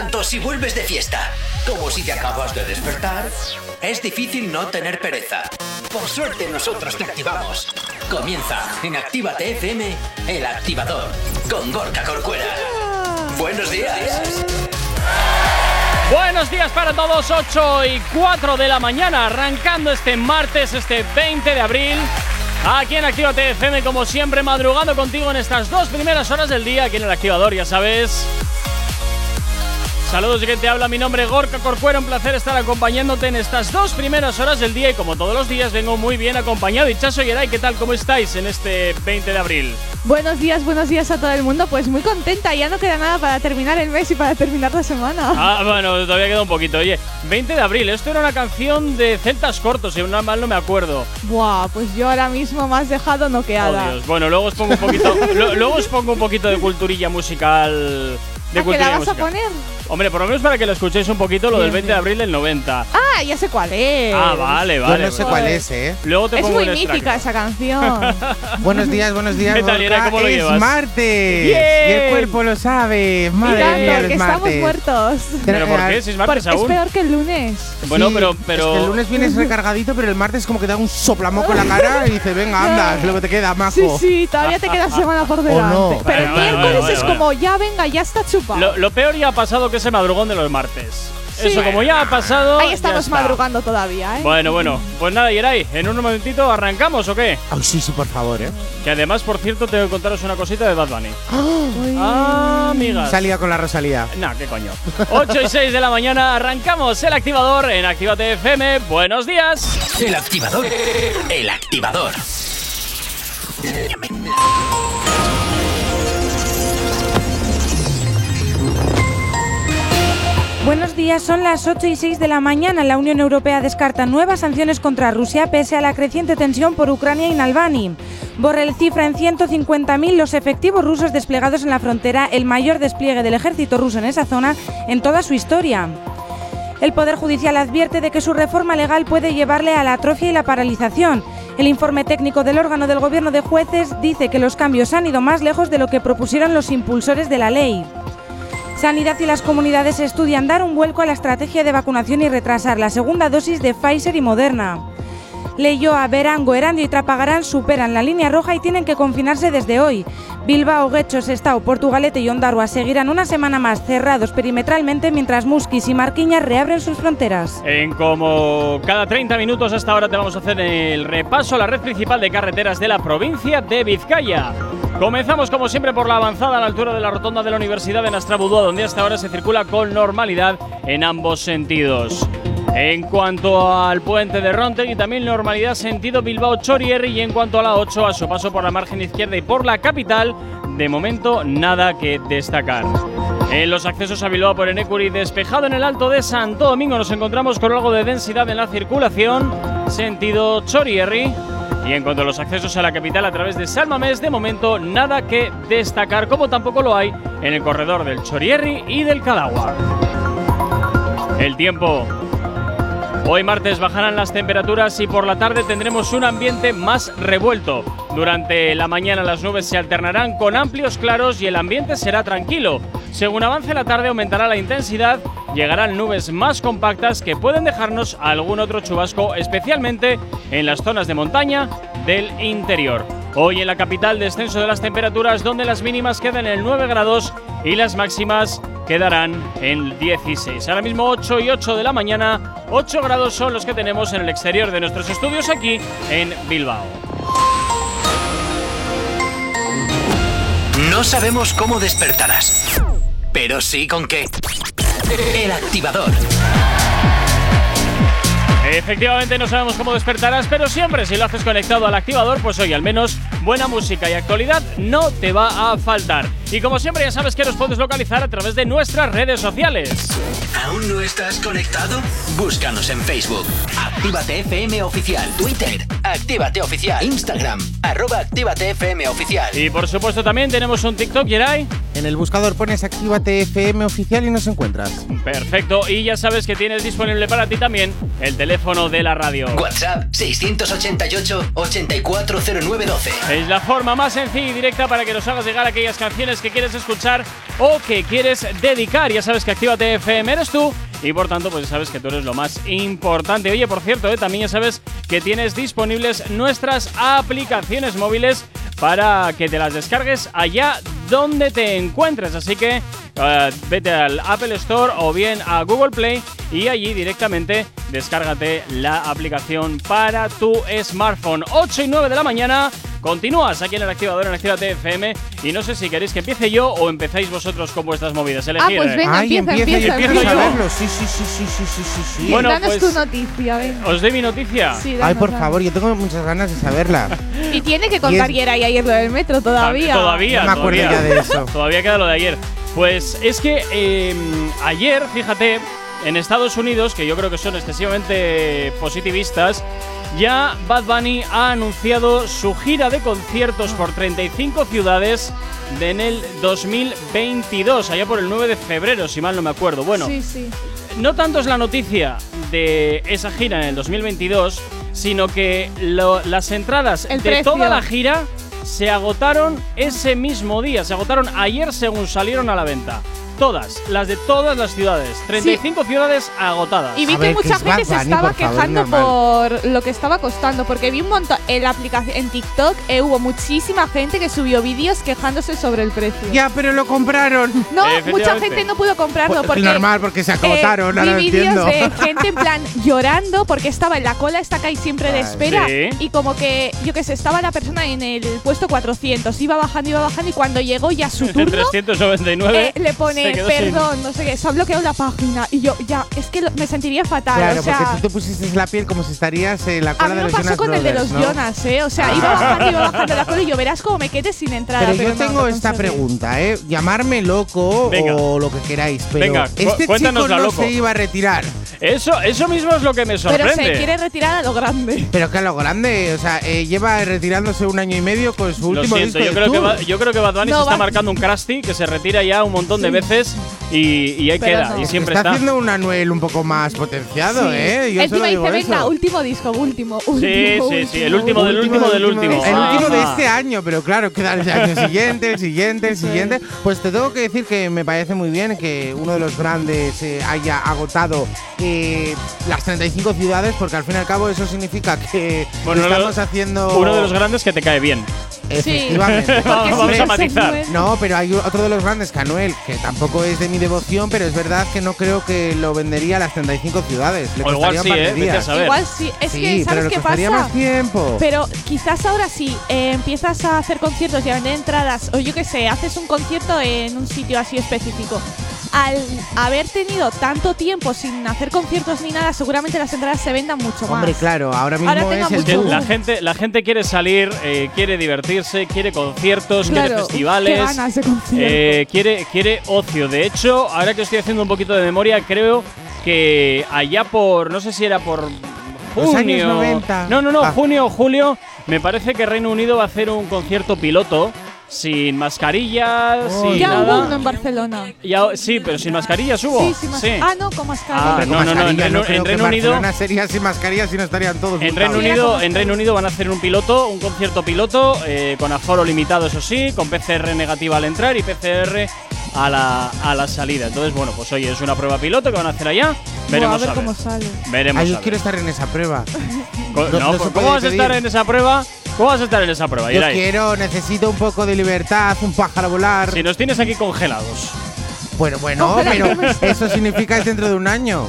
Tanto si vuelves de fiesta como si te acabas de despertar, es difícil no tener pereza. Por suerte nosotros te activamos. Comienza en Actívate FM, el activador, con Gorka Corcuera. Buenos días. Buenos días para todos, 8 y 4 de la mañana, arrancando este martes, este 20 de abril. Aquí en Actívate FM, como siempre, madrugando contigo en estas dos primeras horas del día, aquí en el activador, ya sabes. Saludos de quien te habla, mi nombre es Gorka Corcuera, un placer estar acompañándote en estas dos primeras horas del día y como todos los días vengo muy bien acompañado. Y Chaso Yeray, ¿qué tal? ¿Cómo estáis en este 20 de abril? Buenos días, buenos días a todo el mundo. Pues muy contenta, ya no queda nada para terminar el mes y para terminar la semana. Ah, bueno, todavía queda un poquito. Oye, 20 de abril, esto era una canción de Celtas Cortos, si no mal no me acuerdo. Buah, pues yo ahora mismo me has dejado noqueada. Oh, Dios. Bueno, luego os pongo un poquito, lo- luego os pongo un poquito de culturilla musical. De ¿A qué la vas a poner? Hombre, por lo menos para que lo escuchéis un poquito lo del Bien, 20 de bien. abril del 90. Ah, ya sé cuál es. Ah, vale, vale. Yo no sé cuál es, ¿eh? Luego te Es pongo muy un mítica esa canción. Buenos días, buenos días. ¿Qué tal, Ira? Gorka. ¿Cómo lo es llevas? martes. Bien. Y el cuerpo lo sabe. Madre Mirando, mía, que los estamos martes. muertos. ¿Pero por qué? Si es Por- martes es aún. peor que el lunes. Bueno, Sí, pero, pero. es que el lunes vienes recargadito, pero el martes como que te da un soplamoco en la cara y dice, venga, anda, es lo que te queda, majo. Sí, sí, todavía te queda semana por delante. no. Pero el miércoles es como, ya venga, ya está chupado. Lo, lo peor ya ha pasado que es el madrugón de los martes. Sí. Eso, como ya ha pasado. Ahí estamos está. madrugando todavía, ¿eh? Bueno, bueno. Pues nada, Yeray, en un momentito arrancamos o qué? Ay, sí, sí, por favor, ¿eh? Que además, por cierto, tengo que contaros una cosita de Bad Bunny. Ah, amigas. Salía con la Rosalía. Nah, qué coño. 8 y 6 de la mañana arrancamos el activador en Actívate FM. Buenos días. El activador. El activador. Buenos días, son las 8 y 6 de la mañana. La Unión Europea descarta nuevas sanciones contra Rusia pese a la creciente tensión por Ucrania y Navalny. Borrell cifra en 150.000 los efectivos rusos desplegados en la frontera, el mayor despliegue del ejército ruso en esa zona en toda su historia. El Poder Judicial advierte de que su reforma legal puede llevarle a la atrofia y la paralización. El informe técnico del órgano del Gobierno de Jueces dice que los cambios han ido más lejos de lo que propusieron los impulsores de la ley. Sanidad y las comunidades estudian dar un vuelco a la estrategia de vacunación y retrasar la segunda dosis de Pfizer y Moderna. Leyoa, Berango, Erandio y Trapagarán superan la línea roja y tienen que confinarse desde hoy. Bilbao, Guecho, Sestao, Portugalete y Ondarroa seguirán una semana más cerrados perimetralmente mientras Musquis y Marquiñas reabren sus fronteras. En como cada 30 minutos hasta ahora te vamos a hacer el repaso a la red principal de carreteras de la provincia de Vizcaya. Comenzamos como siempre por la avanzada a la altura de la rotonda de la Universidad de Nastrabudúa, donde hasta ahora se circula con normalidad en ambos sentidos. En cuanto al puente de Rontegui, también normalidad sentido Bilbao-Chorierri y en cuanto a la 8, a su paso por la margen izquierda y por la capital, de momento nada que destacar. En los accesos a Bilbao por Enecuri, despejado en el Alto de Santo Domingo, nos encontramos con algo de densidad en la circulación, sentido Chorierri. Y en cuanto a los accesos a la capital a través de Salmamés, de momento nada que destacar, como tampoco lo hay en el corredor del Chorierri y del Cadagua. El tiempo. Hoy martes bajarán las temperaturas y por la tarde tendremos un ambiente más revuelto. Durante la mañana las nubes se alternarán con amplios claros y el ambiente será tranquilo. Según avance la tarde aumentará la intensidad, llegarán nubes más compactas que pueden dejarnos algún otro chubasco, especialmente en las zonas de montaña del interior. Hoy en la capital descenso de las temperaturas donde las mínimas quedan en 9 grados y las máximas quedarán en 16. Ahora mismo 8 y 8 de la mañana, 8 grados son los que tenemos en el exterior de nuestros estudios aquí en Bilbao. No sabemos cómo despertarás, pero sí con qué. El activador. Efectivamente no sabemos cómo despertarás, pero siempre si lo haces conectado al activador, pues hoy al menos buena música y actualidad no te va a faltar. Y como siempre ya sabes que nos puedes localizar a través de nuestras redes sociales. ¿Aún no estás conectado? Búscanos en Facebook. Actívate FM Oficial. Twitter. Actívate Oficial. Instagram. Arroba Actívate FM Oficial. Y por supuesto también tenemos un TikTok, Yeray. En el buscador pones Actívate FM oficial y nos encuentras. Perfecto, y ya sabes que tienes disponible para ti también el teléfono de la radio. WhatsApp 688 840912. Es la forma más sencilla y directa para que nos hagas llegar aquellas canciones que quieres escuchar o que quieres dedicar. Ya sabes que Actívate FM eres tú y por tanto, pues sabes que tú eres lo más importante. Oye, por cierto, eh, también ya sabes que tienes disponibles nuestras aplicaciones móviles para que te las descargues allá donde te encuentres. Así que eh, vete al Apple Store o bien a Google Play y allí directamente descárgate la aplicación para tu smartphone. 8 y 9 de la mañana. Continúas aquí en el activador en Activa TFM y no sé si queréis que empiece yo o empezáis vosotros con vuestras movidas. Elegir. pues venga. Ay, empieza, empieza, empieza, y empiezo empieza. a verlo. Sí, sí, sí, sí, sí, sí, sí, Bueno, danos pues- tu noticia, venga. ¿Os doy mi noticia? Sí, Ay, por danos. favor, yo tengo muchas ganas de saberla. Y tiene que contar y era ayer lo del metro todavía. Todavía, No me acuerdo todavía. ya de eso. Todavía queda lo de ayer. Pues es que eh, ayer, fíjate, en Estados Unidos, que yo creo que son excesivamente positivistas, ya Bad Bunny ha anunciado su gira de conciertos por 35 ciudades de en el 2022, allá por el 9 de febrero, si mal no me acuerdo. Bueno, Sí, sí. no tanto es la noticia de esa gira en el 2022, sino que lo- las entradas El de precio. toda la gira se agotaron ese mismo día. Se agotaron ayer según salieron a la venta. Todas, las de todas las ciudades. 35 ciudades agotadas. Y vi A que ver, mucha gente se Bunny, estaba por favor, quejando normal. por lo que estaba costando, porque vi un montón en la aplicación, en TikTok eh, hubo muchísima gente que subió vídeos quejándose sobre el precio. Ya, pero lo compraron. No, mucha Efectivamente. gente no pudo comprarlo Pues, porque normal, porque se eh, agotaron, vi vídeos de gente en plan llorando porque estaba en la cola esta que hay siempre de espera Sí. y como que yo que sé estaba la persona en el puesto 400 iba bajando iba bajando y cuando llegó ya su turno 399 eh, le se sin- perdón no sé qué se ha bloqueado la página y yo ya es que lo- me sentiría fatal Claro, o sea porque tú te pusiste la piel como si estarías en la a cola mí de me los pasó con el de los. Jonas, ¿eh? O sea, iba bajando, iba bajando la cola y yo verás cómo me quedé sin entrada. Pero, Pero, yo no, tengo no esta pregunta, ¿eh? Llamarme loco Venga. o lo que queráis, pero Venga, este chico no loco. se iba a retirar. Eso, eso mismo es lo que me Pero sorprende. se quiere retirar a lo grande. Pero que a lo grande, o sea, eh, lleva retirándose un año y medio con su Lo último siento, disco yo de creo, que. Ba- yo creo que Bad Bunny No, se está va- marcando un Krusty que se retira ya un montón de Sí. Y, y ahí Pero queda, no. y siempre está, está. haciendo un Anuel un poco más potenciado, Sí. ¿eh? Yo Encima solo digo dice, venga, eso. último disco, último, último. Sí, sí, sí, el último del último del último. El último de Ajá. este año, pero claro, queda el año siguiente, el siguiente, el siguiente. Pues te tengo que decir que me parece muy bien que uno de los grandes eh, haya agotado eh, las 35 ciudades, porque al fin y al cabo eso significa que Bueno, estamos lo- haciendo. Uno de los grandes que te cae bien. Efectivamente. Vamos a matizar. No, pero hay otro de los grandes, Canuel, que tampoco es de mi devoción, pero es verdad que no creo que lo vendería a las 35 ciudades. Le O igual sí, ¿eh? Vete a días. saber. Igual sí, es sí, que pero ¿sabes le qué pasa? más tiempo. Pero quizás ahora sí eh, empiezas a hacer conciertos y a vender entradas, o yo qué sé, haces un concierto en un sitio así específico. Al haber tenido tanto tiempo sin hacer conciertos ni nada, seguramente las entradas se vendan mucho más. Hombre, claro, ahora mismo Ahora es el boom. la gente, la gente quiere salir, eh, quiere divertirse, quiere conciertos, quiere festivales. qué ganas de concierto. eh, quiere, quiere ocio. De hecho, ahora que estoy haciendo un poquito de memoria, creo que allá por, no sé si era por Los junio. años 90. No, no, no, Ah. junio o julio. Me parece que Reino Unido va a hacer un concierto piloto sin mascarillas, Oh, sin ya nada. hubo uno en Barcelona. Ya- sí, pero sin mascarillas hubo. Sí, sí, más. Ah, no, con mascarilla. Ah, no, con no, no, en Reino- en Unido- sería sin mascarillas y no estarían todos En Reino, Unido, en Reino Unido van a hacer un piloto, un concierto piloto, eh, con aforo limitado, eso sí, con PCR negativa al entrar y PCR a la, a la salida. Entonces, bueno, pues oye, es una prueba piloto que van a hacer allá. Veremos a ver a ver. cómo sale. Veremos Ay, a yo ver. quiero estar en esa prueba. Co- no- no, no se pues, ¿Cómo vas a estar en esa prueba? ¿Cómo vas a estar en esa prueba? Yo Irai? quiero, necesito un poco de libertad, un pájaro volar. Si nos tienes aquí congelados. Bueno, bueno, pero eso significa es dentro de un año.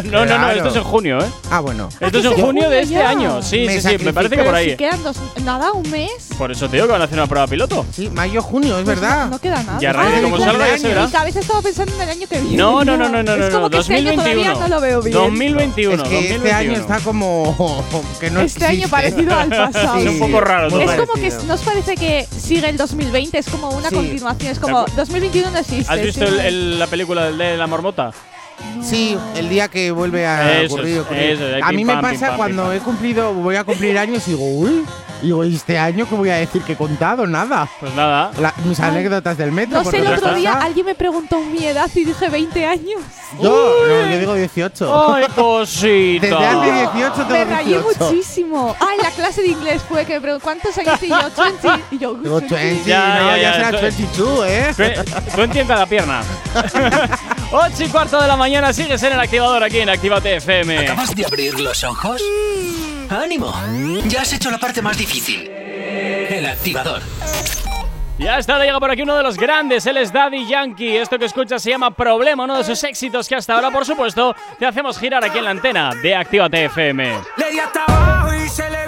No, no, no, esto es en junio, ¿eh? Ah, bueno. Esto es en junio de este ya. año. Sí, Me sí, sí, me parece que por ahí. si quedan dos, nada, un mes. Por eso te digo que van a hacer una prueba piloto. Sí, mayo, junio, es Pues verdad. No, no queda nada. Y a raíz de cómo salga ya se verá. Mi cabeza estaba pensando en el año que viene. No, no, no, no, no, Es no, como no, que este año 2021. todavía no lo veo bien. 2021, es que 2021. este año está como que no Este año parecido al pasado. Es un poco raro Es como que nos parece que sigue el 2020, es como una continuación, es como 2021 no existe. ¿Has visto la película del de la marmota? Sí, el día que vuelve a Eso ocurrir. es, ocurrir. eso es, ahí a mí me pam, pasa pam, cuando he cumplido, voy a cumplir años y digo, uy, digo, ¿y este año qué voy a decir que he contado? Nada. Pues nada. La- mis anécdotas del metro. No sé, el otro día alguien me preguntó mi edad y dije 20 años. Yo, no, yo digo 18. ¡Ay, cosita! Desde hace 18 tengo Me rayé 18. muchísimo. Ah, en la clase de inglés fue que me preguntó ¿cuántos años y yo? 20. Y yo, Digo 20. 20, Ya, no, ya, ya, ya, será eso- 22, ¿eh? Tú- Tú entiendes la pierna. 8 y cuarto de la mañana sigues en el activador aquí en Actívate FM. ¿Acabas de abrir los ojos? ¡Ánimo! Ya has hecho la parte más difícil. El activador. Ya está, llega por aquí uno de los grandes, él es Daddy Yankee. Esto que escuchas se llama Problema, uno de sus éxitos que hasta ahora, por supuesto, te hacemos girar aquí en la antena de Actívate FM. Le di hasta abajo y se le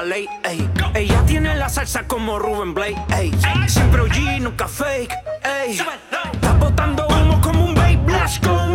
la ley. ey. Ella tiene la salsa como Ruben Blake. ey. Siempre OG, nunca fake. ey. Está botando humo como un babe blast con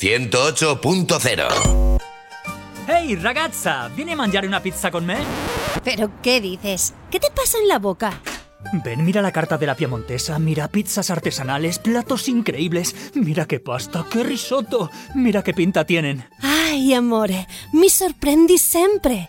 108.0 Ehi ragazza, vieni a mangiare una pizza con me? ¿Pero qué dices? ¿Qué te pasa en la boca? Ven, mira la carta de la piemontesa, mira pizzas artesanales, platos increíbles, mira qué pasta, qué risotto, mira qué pinta tienen. Ay, amore, mi sorprendi sempre.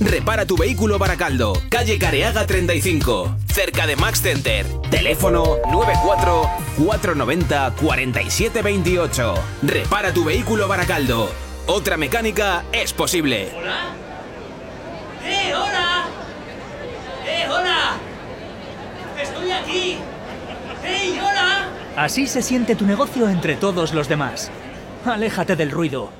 Repara tu vehículo Baracaldo, calle Careaga 35, cerca de Max Center. Teléfono 94 490 4728. Repara tu vehículo Baracaldo. Otra mecánica es posible. ¡Eh, hola! ¡Eh, hola! ¡Estoy aquí! ¡Hey, hola! Así se siente tu negocio entre todos los demás. Aléjate del ruido.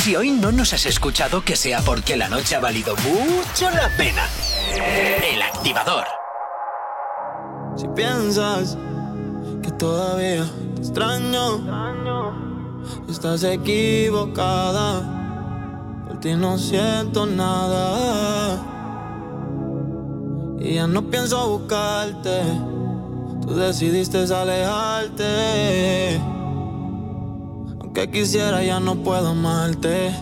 Si hoy no nos has escuchado, que sea porque la noche ha valido mucho la pena. El activador. Si piensas que todavía te extraño, estás equivocada. Por ti no siento nada. Y ya no pienso buscarte. Tú decidiste alejarte. Aunque quisiera, ya no puedo amarte.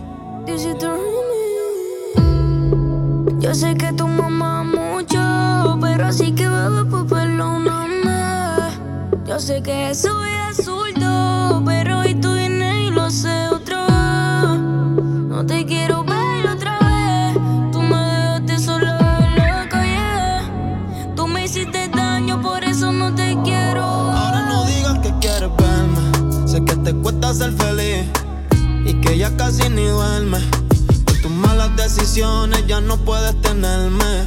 Yo sé que tu mamá mucho, pero así que bebé, pues perdóname. Yo sé que es absurdo, pero hoy tú vienes y lo sé otra vez. No te quiero ser feliz y que ya casi ni duermes. Por tus malas decisiones ya no puedes tenerme.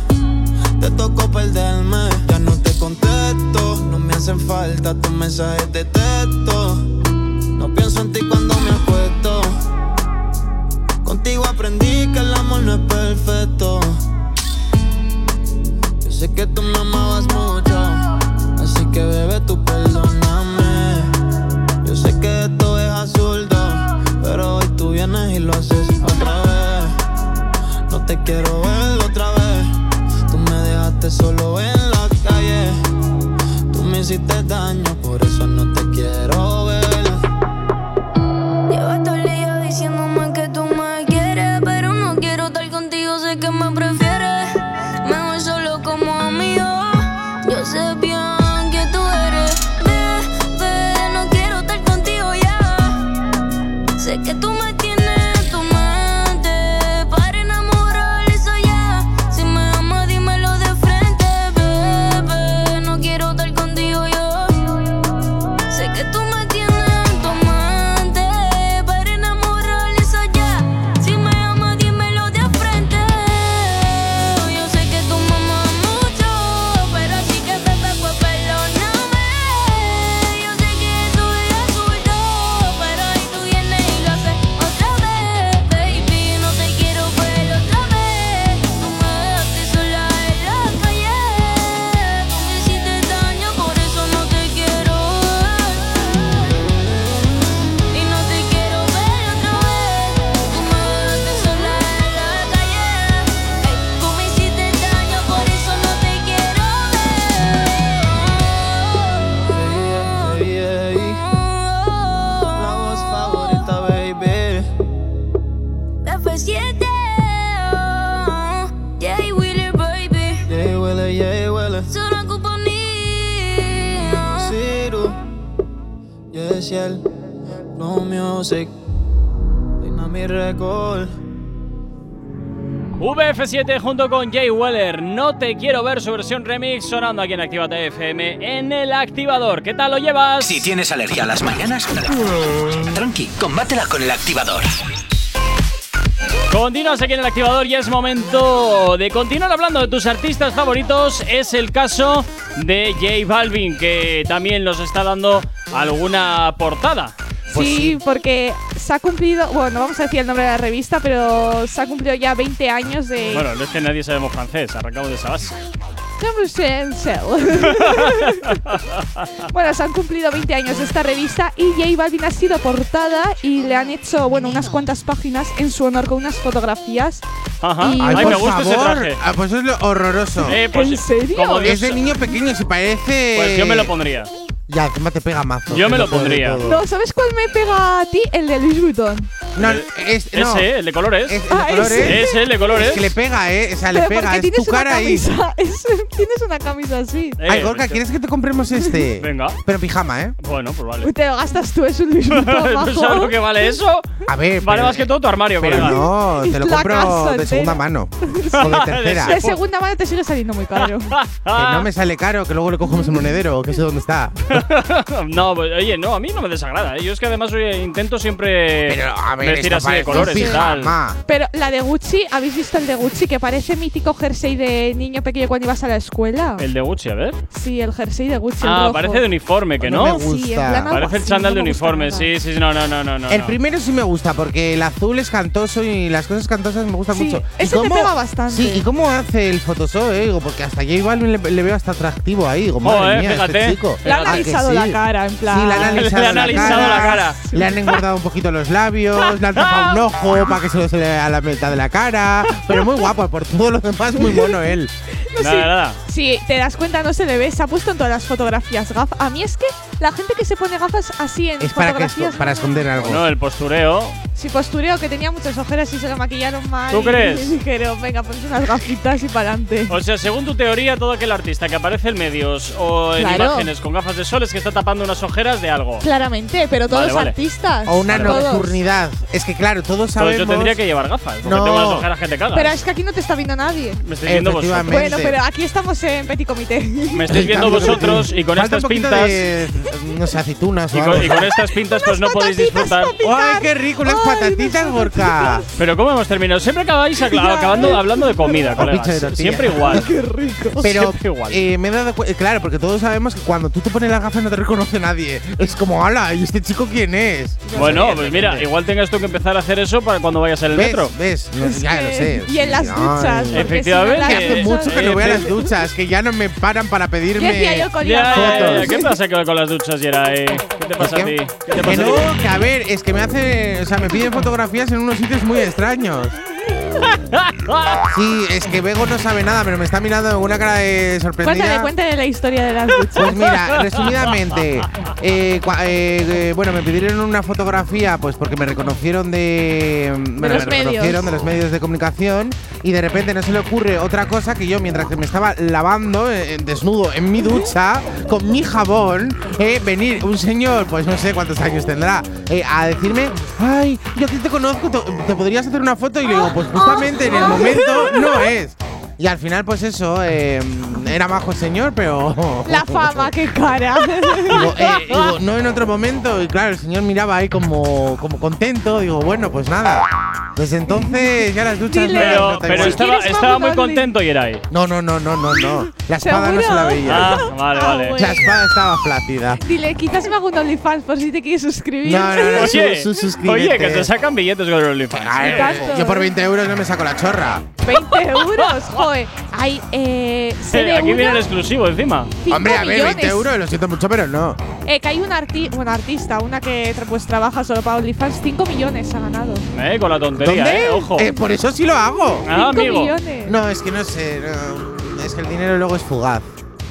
Te tocó perderme. Ya no te contesto. No me hacen falta tus mensajes de texto. No pienso en ti cuando me acuesto. Contigo aprendí que el amor no es perfecto. Yo sé que tú me amabas mucho. Así que bebé, tú perdóname. Yo sé que esto y lo haces otra vez. No te quiero ver VF7 junto con Jay Weller, No te quiero ver su versión remix sonando aquí en Actívate FM en el activador. ¿Qué tal lo llevas? Si tienes alergia a las mañanas, tranqui, combátela con el activador. Continúas aquí en el activador y es momento de continuar hablando de tus artistas favoritos. Es el caso de J Balvin, que también nos está dando alguna portada. Pues sí, porque se ha cumplido, bueno, no vamos a decir el nombre de la revista, pero se ha cumplido ya 20 años de... Bueno, no es que nadie sabemos francés, arrancamos de esa base. bueno, se han cumplilido 20 años de esta revista y J Balvin ha sido portada y le han hecho, bueno, unas cuantas páginas en su honor con unas fotografías. Ajá. Y- Ay, Ay, me por gusta ese favor. traje. Ah, pues es lo horroroso. Eh, pues, ¿En serio? Como Dios, es de niño pequeño, se parece. pues yo me lo pondría. Ya, encima te pega mazo. Yo me lo pondría. No, ¿sabes cuál me pega a ti? El de Louis Vuitton. No, es, no, Ese, el de colores. es, el de Ah, colores. ese. Ese, el de colores. Es que le pega, ¿eh? O sea, le pega. Es tu cara ahí. tienes una camisa así. Eh, Ay, Gorka, ¿quieres que te compremos este? Venga. Pero pijama, ¿eh? Bueno, pues vale. Te lo gastas tú, es un Vuitton, ¿Tú sabes lo que vale eso? A ver. Vale pero- más que todo tu armario, Pero colega. no, te lo compro de segunda mano. o de tercera. De segunda mano te sigue saliendo muy caro. Que no me sale caro, que luego le cogemos el monedero, que sé dónde está. no, pues, oye, no, a mí no me desagrada. ¿eh? Yo es que además oye, intento siempre Pero, a ver, así de colores y tal. Pero la de Gucci, ¿habéis visto el de Gucci que parece mítico jersey de niño pequeño cuando ibas a la escuela? El de Gucci, a ver. Sí, el jersey de Gucci. el Ah, rojo. parece de uniforme, que No no. me gusta. Sí, Parece el chándal de uniforme. Sí, sí, sí, no, no, no, no. no. El primero sí me gusta porque el azul es cantoso y las cosas cantosas me gustan Sí, mucho. ¿Y ese te pega bastante. Sí, ¿y cómo hace el Photoshop, eh? Digo, porque hasta J Balvin le, le veo hasta atractivo ahí. Digo, madre Joder, mía, fíjate. este chico. Le han Ah, analizado sí? la cara, en plan. Sí, le han analizado, Le han analizado la cara. Le han engordado un poquito los labios, le han tapado un ojo para que se lo se le vea la mitad de la cara. Pero muy guapo, por todo lo demás, muy mono él. No, Nada, sí. nada. Si te das cuenta, no se le ve. Se ha puesto en todas las fotografías gafas. A mí es que la gente que se pone gafas así en Es para, que fotografías. para esconder algo. No, el postureo. Si postureo que tenía muchas ojeras y se lo maquillaron mal. ¿Tú crees? Y dijeron, venga, pones unas gafitas y para adelante. O sea, según tu teoría, todo aquel artista que aparece en medios o en Claro. imágenes con gafas de sol es que está tapando unas ojeras de algo. Claramente, pero todos Vale, los vale. artistas. O una nocturnidad. Es que claro, todos Pues sabemos. yo tendría que llevar gafas, porque No. tengo unas ojeras que te cagas. Pero es que aquí no te está viendo nadie. Me estáis viendo vosotros. Efectivamente. Bueno, pero aquí estamos en petit comité. Me estáis viendo vosotros y con Falta estas un pintas. de, no sé, aceitunas o Y algo. con, y con estas pintas, pues no podéis disfrutar. ¡Ay, qué rico! Unas patatitas, Gorka. Pero ¿cómo hemos terminado? Siempre acabáis acabando hablando de comida, O pizza de colegas. Siempre igual. Qué rico. Pero Siempre igual. eh, me he dado cuenta, claro, porque todos sabemos que cuando tú te pones las gafas no te reconoce nadie. Es como, ala, ¿y este chico quién es? Bueno, pues mira, igual tengas tú que empezar a hacer eso para cuando vayas en el ¿Ves? metro. ¿Ves? No, ya lo sé. Y en las duchas. Efectivamente. si no, Que las hace mucho que no voy a las duchas, que ya no me paran para ¿Qué pedirme. hacía yo con Ya, fotos? ¿Qué pasa que con las duchas, Yeray? ¿Qué te pasa a ti? ¿Qué? ¿Qué te Que pasa a no, ti? que a ver, es que me hace. O sea, me piden fotografías en unos sitios muy extraños. Sí, es que Bego no sabe nada, pero me está mirando con una cara de sorprendida. Cuéntale, cuéntale la historia de las duchas. Pues mira, resumidamente, eh, eh, eh, bueno, me pidieron una fotografía, pues porque me reconocieron de, bueno, los me reconocieron de los medios de comunicación y de repente no se le ocurre otra cosa que yo mientras que me estaba lavando eh, desnudo en mi ducha con mi jabón, eh, venir un señor, pues no sé cuántos años tendrá, a decirme, ay, yo a ti te conozco, te, te podrías hacer una foto y le digo, pues justamente en el momento no es. Y al final, pues eso, eh, era majo el señor, pero. La fama, qué cara. Digo, eh, digo, no en otro momento. Y claro, el señor miraba ahí como, como contento. Digo, bueno, pues nada. Desde entonces ya las duchas Dile. no- Pero, igual. estaba, ¿Quieres estaba muy contento, Yeray. No, no, no, no, no, no. La espada no se la ¿Seguro? veía. Ah, vale, Ah, vale. bueno. La espada estaba flácida. Dile, quizás me hago un OnlyFans por si te quieres suscribir. No, no, no. Oye, Su- su- suscríbete. oye, que te sacan billetes con el OnlyFans. Yo por 20 euros no me saco la chorra. 20 euros, joder. Hay, eh, sé de Aquí viene una, el exclusivo encima. cinco Hombre, a ver, 20 millones. euros, lo siento mucho, pero no. Eh, que hay una arti bueno, artista, una que tra- pues trabaja solo para OnlyFans, 5 millones ha ganado. Eh, con la tontería, ¿Dónde? eh, ojo. Eh, por eso sí lo hago. Ah, 5 amigo. millones. No, es que no sé. no, es que el dinero luego es fugaz.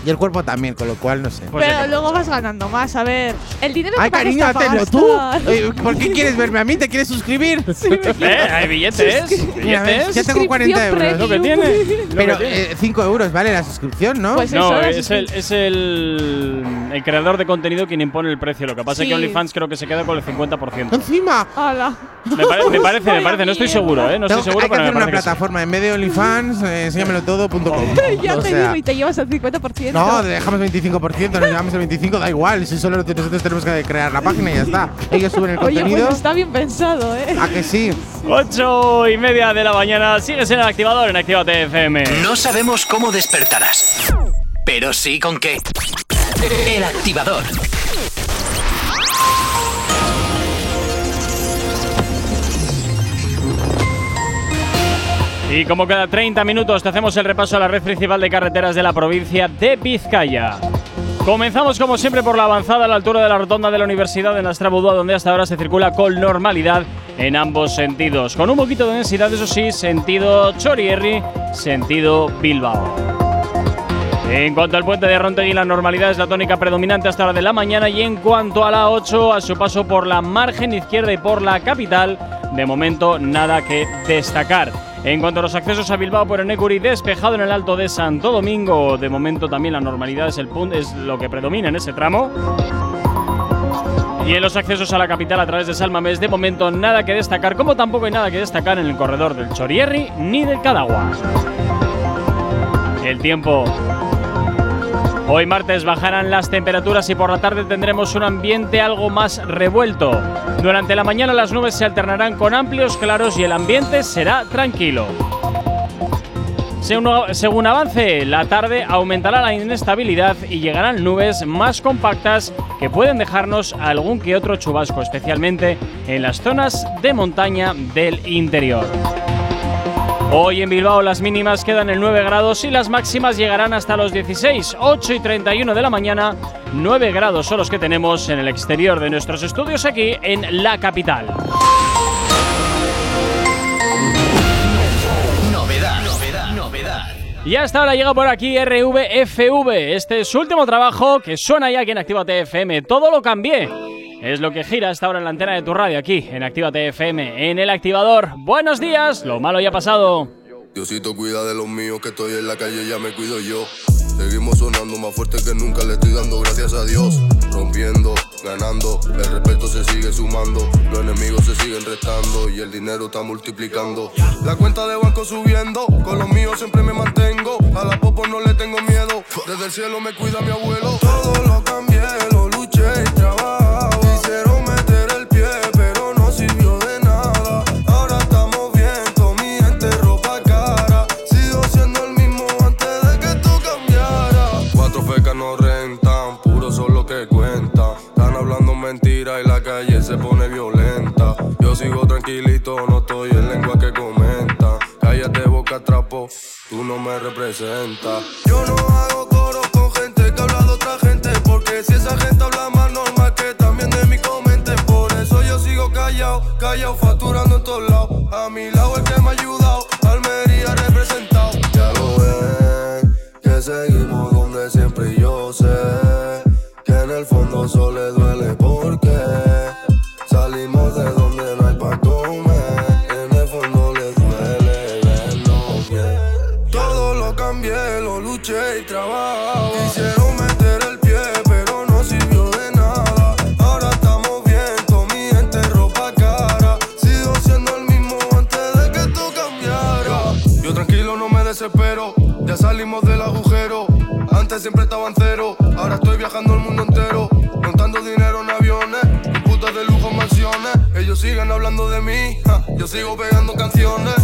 Y el cuerpo también, con lo cual no sé. Pero luego vas ganando más. A ver, el dinero Ay, que cariño, hazlo tú. Oye, ¿Por qué quieres verme a mí? ¿Te quieres suscribir? Eh, hay billetes. Mira, billetes. ya tengo 40 euros. Lo que tiene. lo Pero que tiene. 5 euros vale la suscripción, ¿no? Pues no, la es, el, es el, el creador de contenido quien impone el precio. Lo que pasa es Sí. que OnlyFans creo que se queda con el 50%. Encima. Hala. Me, pare- me parece, me parece. No estoy seguro, ¿eh? No Tengo- estoy seguro, hay que pero me hacer una parece que sí. plataforma. En vez de OnlyFans, eh, enséñamelotodo.com. ya O te sea, digo y te llevas el 50%. No, dejamos 25%, nos llevamos el 25%, da igual. Si solo nosotros tenemos que crear la página y ya está. Ellos suben el Oye, contenido. pues está bien pensado, ¿eh? ¿A que sí? 8 y media de la mañana. Sigues en el activador en Actívate FM. No sabemos cómo despertarás, pero sí con qué. El activador. Y como cada 30 minutos te hacemos el repaso a la red principal de carreteras de la provincia de Vizcaya. Comenzamos como siempre por la avanzada a la altura de la rotonda de la Universidad de Nastrabudúa, donde hasta ahora se circula con normalidad en ambos sentidos. Con un poquito de densidad, eso sí, sentido Chorierri, sentido Bilbao. En cuanto al puente de Rontegui, la normalidad es la tónica predominante hasta hora de la mañana y en cuanto a la 8, a su paso por la margen izquierda y por la capital, de momento nada que destacar. En cuanto a los accesos a Bilbao por Enecuri, despejado en el Alto de Santo Domingo, de momento también la normalidad es, el punto, es lo que predomina en ese tramo. Y en los accesos a la capital a través de Salmamés, de momento nada que destacar, como tampoco hay nada que destacar en el corredor del Chorierri ni del Cadagua. El tiempo. Hoy martes bajarán las temperaturas y por la tarde tendremos un ambiente algo más revuelto. Durante la mañana las nubes se alternarán con amplios claros y el ambiente será tranquilo. Según, avance la tarde aumentará la inestabilidad y llegarán nubes más compactas que pueden dejarnos algún que otro chubasco, especialmente en las zonas de montaña del interior. Hoy en Bilbao las mínimas quedan en 9 grados y las máximas llegarán hasta los 16, 8 y 31 de la mañana. 9 grados son los que tenemos en el exterior de nuestros estudios aquí en la capital. Novedad, novedad, novedad. Y hasta ahora llega por aquí RVFV. Este es su último trabajo que suena ya aquí en Actívate FM. Todo lo cambié. Es lo que gira hasta ahora en la antena de tu radio aquí en Actívate FM, en el activador. Buenos días, lo malo ya ha pasado. Diosito cuida de los míos, que estoy en la calle, ya me cuido yo. Seguimos sonando más fuerte que nunca, le estoy dando gracias a Dios. Rompiendo, ganando, el respeto se sigue sumando. Los enemigos se siguen restando y el dinero está multiplicando. La cuenta de banco subiendo, con los míos siempre me mantengo. A la popo no le tengo miedo, desde el cielo me cuida mi abuelo. Todo lo cambié, tranquilito, no estoy en lengua que comenta. Cállate boca trapo, tú no me representas. Yo no hago coro con gente que habla de otra gente. Porque si esa gente habla más normal que también de mi comenten. Por eso yo sigo callado, callado, facturando en todos lados. A mi lado el que me ha ayudado, Almería representado. Ya lo ven, que seguimos donde siempre yo sé. Que en el fondo solo viajando el mundo entero. Montando dinero en aviones, putas de lujo mansiones. Ellos siguen hablando de mí, yo sigo pegando canciones.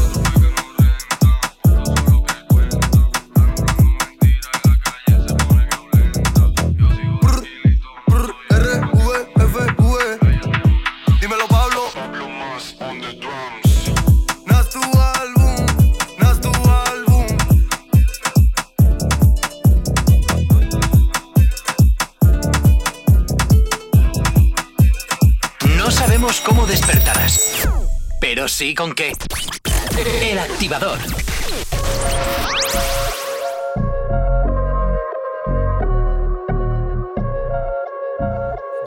Sí con qué. El activador.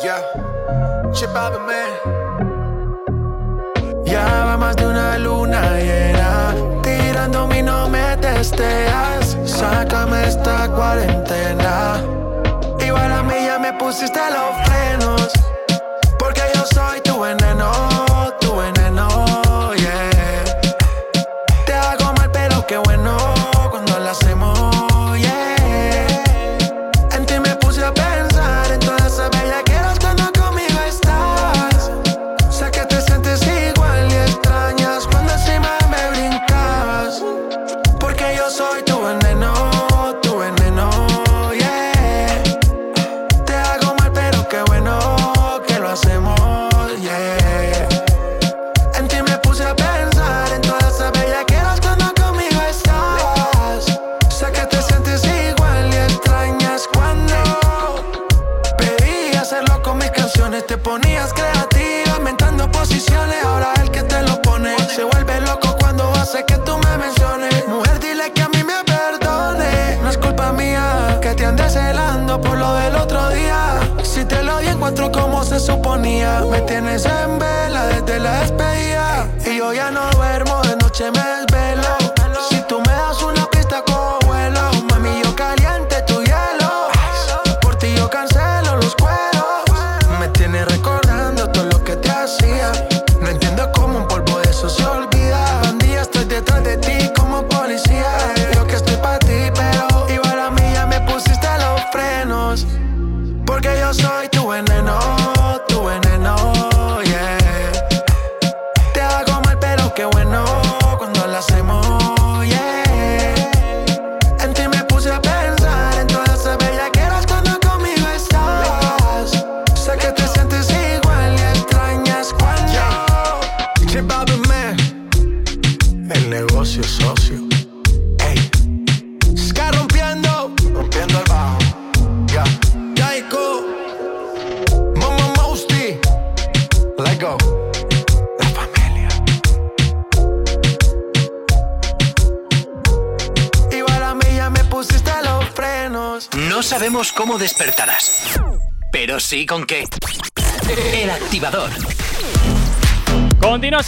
Yeah. Chip. Ya va más de una luna llena. Tirándome y no me testeas. Sácame esta cuarentena. Igual a mí ya me pusiste lo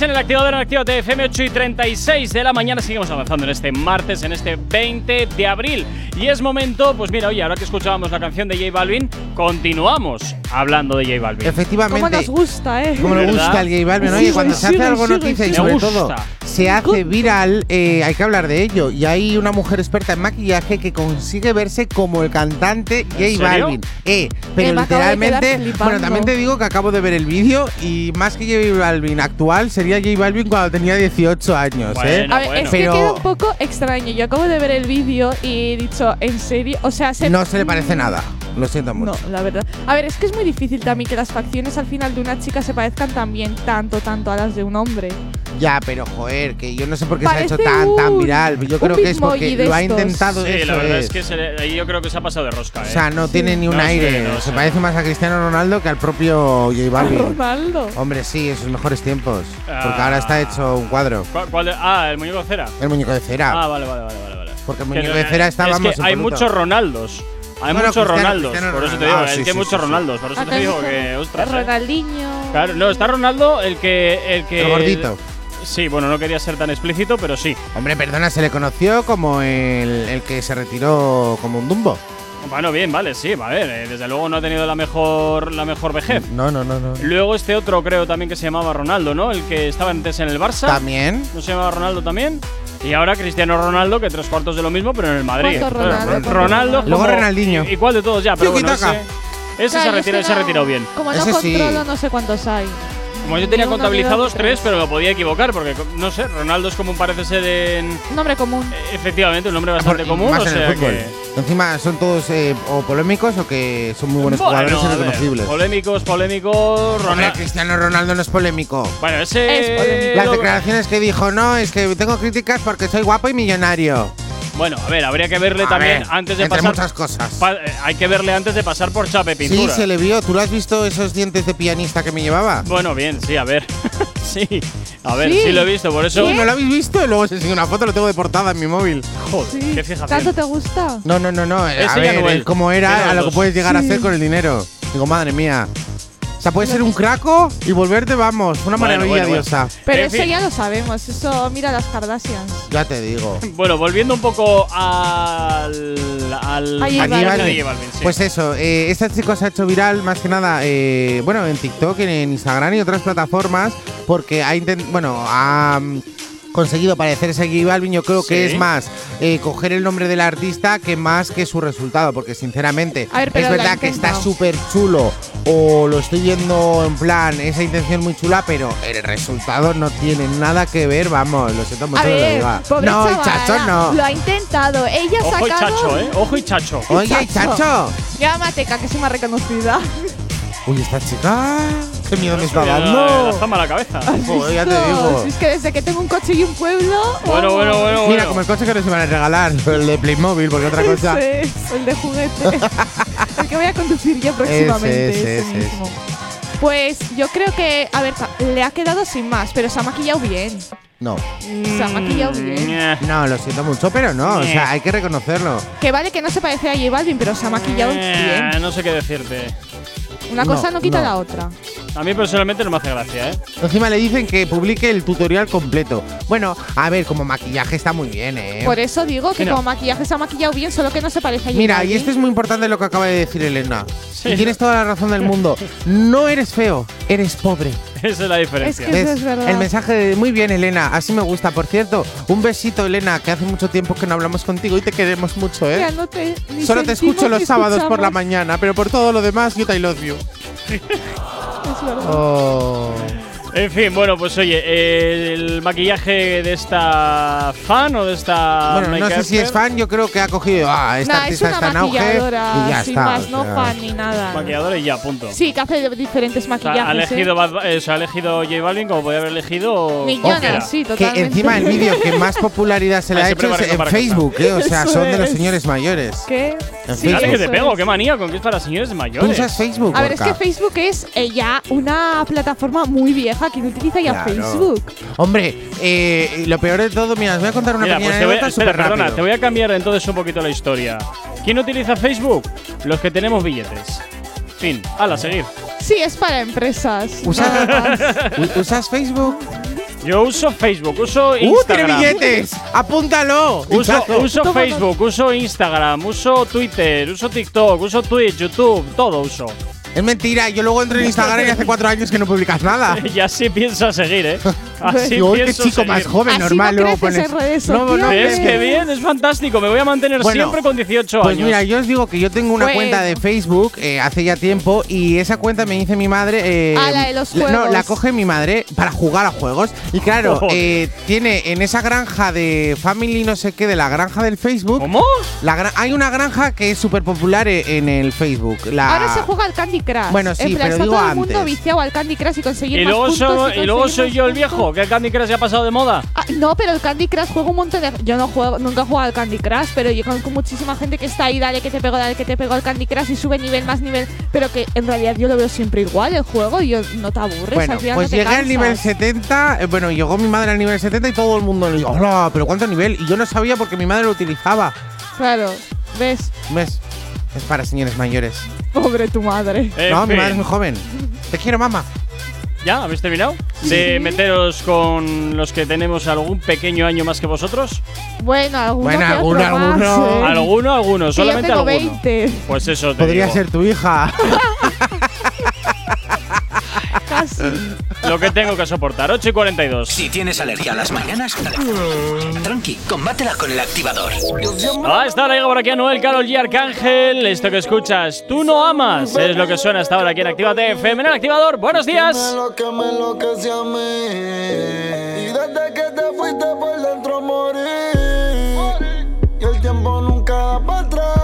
en el activador en Actívate FM 8 y 36 de la mañana. Seguimos avanzando en este martes, en este 20 de abril. Y es momento, pues mira, oye, ahora que escuchábamos la canción de J Balvin, continuamos hablando de J Balvin. Efectivamente. ¿Cómo nos gusta, eh? Como le ¿Verdad? gusta el gay Balvin. Oye, cuando se hace algo noticia y sobre Me todo gusta. se hace viral, eh, hay que hablar de ello. Y hay una mujer experta en maquillaje que consigue verse como el cantante J? Balvin. Eh, pero me de literalmente, bueno, también te digo que acabo de ver el vídeo y más que J Balvin actual sería J Balvin cuando tenía 18 años, ¿eh? Bueno, A ver, bueno. es que Pero- queda un poco extraño. Yo acabo de ver el vídeo y he dicho, ¿en serio? O sea, se No se le parece nada. Lo siento mucho. No, la verdad. A ver, es que es muy difícil también que las facciones al final de una chica se parezcan también tanto, tanto a las de un hombre. Ya, pero joder, que yo no sé por qué se ha hecho tan, tan viral. Yo creo que es porque lo ha intentado. Sí, eso la verdad es, es. que se le- ahí yo creo que se ha pasado de rosca. O ¿eh? sea, no tiene ni un No sé, aire. no se sé. parece más a Cristiano Ronaldo que al propio J Balvin. Ronaldo. Hombre, sí, en sus mejores tiempos. Porque Ah. ahora está hecho un cuadro. ¿Cuál- cuál de- ah, el muñeco de cera. El muñeco de cera. Ah, vale, vale, vale, vale. vale. Porque el muñeco de cera está, es vamos, que hay muchos Ronaldos. Hay Bueno, muchos Cristiano- Ronaldos. Cristiano por eso te digo, Ah, es sí, que hay sí, muchos sí, sí. Ronaldos. Por eso te digo que, ostras. ¿eh? Ronaldinho. Claro, no, está Ronaldo, el que. El, que El gordito. Sí, bueno, no quería ser tan explícito, pero sí. Hombre, perdona, se le conoció como el, el que se retiró como un Dumbo. Bueno, bien, vale, sí, a ver, eh, desde luego no ha tenido la mejor, la mejor vejez. No, no, no, no. Luego este otro creo también que se llamaba Ronaldo, ¿no? El que estaba antes en el Barça. También. ¿No se llamaba Ronaldo también? Y ahora Cristiano Ronaldo, que tres cuartos de lo mismo, pero en el Madrid. ¿Cuántos Claro, Ronaldo? Ron- ¿Cuántos Ronaldo. Ronaldo? Luego Ronaldinho. ¿Y cuál de todos ya? Pero bueno, ese, ese Claro, se, que se retirado bien. Como no Ese sí. controlo, no sé cuántos hay. Como yo tenía contabilizados dos, tres, pero lo podía equivocar, porque no sé, Ronaldo es como parece ser en. Nombre común. Efectivamente, un nombre bastante Por- común, más o en el sea fútbol. que. Encima son todos eh, o polémicos o que son muy buenos Bueno, jugadores ver, reconocibles. polémicos, polémicos. Hombre, Ronaldo. Cristiano Ronaldo no es polémico. Bueno, ese. Es polémico. Las declaraciones que dijo, no, es que tengo críticas porque soy guapo y millonario. Bueno, a ver, habría que verle A también ver, antes de entre pasar. muchas cosas. pa- eh, hay que verle antes de pasar por Chape Sí, Pintura. se le vio. ¿Tú lo has visto esos dientes de pianista que me llevaba? Bueno, bien, sí, a ver. sí, a ver, Sí. sí lo he visto, por eso. Uy, ¿No lo habéis visto? Luego se enseñó una foto, lo tengo de portada en mi móvil. Joder, Sí. qué fijación. ¿Tanto te gusta? No, no, no, no. eh, Ese A ver, Anuel. el cómo era a lo que puedes llegar a Sí. hacer con el dinero. Digo, madre mía. O sea, puedes ser un craco y volverte, vamos, una Bueno, maravilla bueno, bueno. diosa. Pero En eso fin. ya lo sabemos. Eso, mira las Kardashians. Ya te digo. Bueno, volviendo un poco al. al A J A J Balvin. Balvin. J Balvin, sí. Pues eso, eh, este chico se ha hecho viral más que nada, eh, bueno, en TikTok, en, en Instagram y otras plataformas, porque ha intent- bueno, ha mm, conseguido parecerse a J Balvin. Yo creo que es más eh, coger el nombre del artista que más que su resultado, porque sinceramente A ver, pero es verdad que está súper chulo o lo estoy viendo en plan esa intención muy chula, pero el resultado no tiene nada que ver, vamos, lo siento mucho A lo ver, diga. pobre No, y chavala, Chacho no. Lo ha intentado. Ella ha Ojo y sacado. chacho, ¿eh? Ojo y chacho. Oye, y Chacho. Ya Mateca, que es más reconocida. Uy, esta chica. Qué miedo me está dando. La fama a la cabeza. Joder, ya te digo. Es que desde que tengo un coche y un pueblo. Bueno, oh, bueno, bueno, Mira, como el coche que nos iban a regalar, el de Playmobil, porque otra cosa. Ese es, el de juguete. el que voy a conducir yo próximamente. Ese, ese ese, mismo. Pues yo creo que, a ver, le ha quedado sin más, pero se ha maquillado bien. No. Se ha maquillado bien. Ñe. No, lo siento mucho, pero no. O sea, hay que reconocerlo. Que vale que no se parece a J Balvin, pero se ha maquillado Eh, bien. No sé qué decirte. Una no, cosa no quita no. la otra. A mí personalmente no me hace gracia, ¿eh? Encima le dicen que publique el tutorial completo. Bueno, a ver, como maquillaje está muy bien, ¿eh? Por eso digo que Mira. como maquillaje se ha maquillado bien, solo que no se parece a Mira, y esto es muy importante lo que acaba de decir Elena. Sí. Y tienes toda la razón del mundo. No eres feo, eres pobre. Esa es la diferencia. Es que- Eso es verdad. El mensaje de muy bien, Elena. Así me gusta. Por cierto, un besito, Elena, que hace mucho tiempo que no hablamos contigo y te queremos mucho, ¿eh? Ya no te, ni Solo te sentimos escucho ni los sábados por la escuchamos. mañana, pero por todo lo demás, yo te love Es verdad. Oh. En fin, bueno, pues oye, el maquillaje de esta fan o de esta. Bueno, no sé si es fan, yo creo que ha cogido. Ah, esta Nah, es artista una está en auge. maquilladora, Y ya sin está. más, o no sea. fan ni nada. Maquilladora y ya, punto. Sí, que hace diferentes maquillajes. ha elegido, ¿eh? Bad- eh, o sea, ha elegido J Balvin como podía haber elegido. Millones, sí, Que totalmente. encima el vídeo que más popularidad se le ha hecho es en Facebook, ¿eh? O sea, son de los es. señores mayores. ¿Qué? En Sí, Dale que te pego, es. qué manía con que es para señores ¿Tú mayores. usas Facebook? A ver, es que? Facebook es eh, ya una plataforma muy vieja. ¿Quién utiliza ya Claro. Facebook? Hombre, eh, lo peor de todo, mira, os voy a contar una Mira, pequeña pues te voy, anécdota espera, súper perdona, rápido. te voy a cambiar entonces un poquito la historia. ¿Quién utiliza Facebook? Los que tenemos billetes. Fin, ala, seguir. Sí, es para empresas. ¿Usas, nada más. u- ¿Usas Facebook? Yo uso Facebook, uso ¡Uh, tiene Instagram. billetes! ¡Apúntalo! Uso, uso Toma, Facebook, uso Instagram, uso Twitter, uso TikTok, uso Twitch, YouTube, todo uso. Es mentira, yo luego entro en Instagram y hace cuatro años que no publicas nada. y así pienso seguir, ¿eh? Así Digo, qué pienso chico seguir. más joven, Así normal. no luego creces pones. No, no. ¿Ves qué bien? Es fantástico. Me voy a mantener Bueno, siempre con 18 Pues años. mira, yo os digo que yo tengo una Bueno. cuenta de Facebook eh, hace ya tiempo y esa cuenta me dice mi madre. eh, Ah, la de los No, juegos. la coge mi madre para jugar a juegos. Y claro, Joder. eh, tiene en esa granja de Family no sé qué, de la granja del Facebook. ¿Cómo? La hay una granja que es súper popular e- en el Facebook. La Ahora se juega al Candy Crush. Bueno, sí, En plan, pero está digo todo el mundo antes. viciado al Candy Crush y conseguir Y más luego, puntos soy, y luego conseguir soy más yo el puntos. viejo, que el Candy Crush ya ha pasado de moda. Ah, no, pero el Candy Crush juega un montón de. Yo no juego, nunca he jugado al Candy Crush, pero yo conozco muchísima gente que está ahí, dale que te pego, dale que te pego al Candy Crush y sube nivel más nivel. Pero que en realidad yo lo veo siempre igual el juego y yo, no te aburres. Bueno, al final pues no te llegué al nivel 70. eh, bueno, llegó mi madre al nivel 70 y todo el mundo le dijo, hola, pero ¿cuánto nivel? Y yo no sabía porque mi madre lo utilizaba. Claro, ves, ¿Ves? Es para señores mayores. pobre tu madre. En no, mi madre es muy joven. Te quiero, mamá. ¿Ya? ¿Habéis terminado? ¿De meteros con los que tenemos algún pequeño año más que vosotros? Bueno, alguno Bueno, otro alguno, más, alguno. ¿eh? ¿Alguno? ¿Alguno? Que yo Solamente tengo alguno. 20, Pues eso te Podría digo. ser tu hija. casi. Lo que tengo que soportar. 8 y 42. Si tienes alergia a las mañanas, tranqui, combátela con el activador. Ah, está ahora llega por aquí a Noel, Carol y Arcángel. Esto que escuchas, tú no amas. Es lo que suena hasta ahora aquí en Actívate FM en el activador. Buenos días. lo que me enloquece a mí. Y desde que te fuiste por dentro morí. Y el tiempo nunca da para atrás.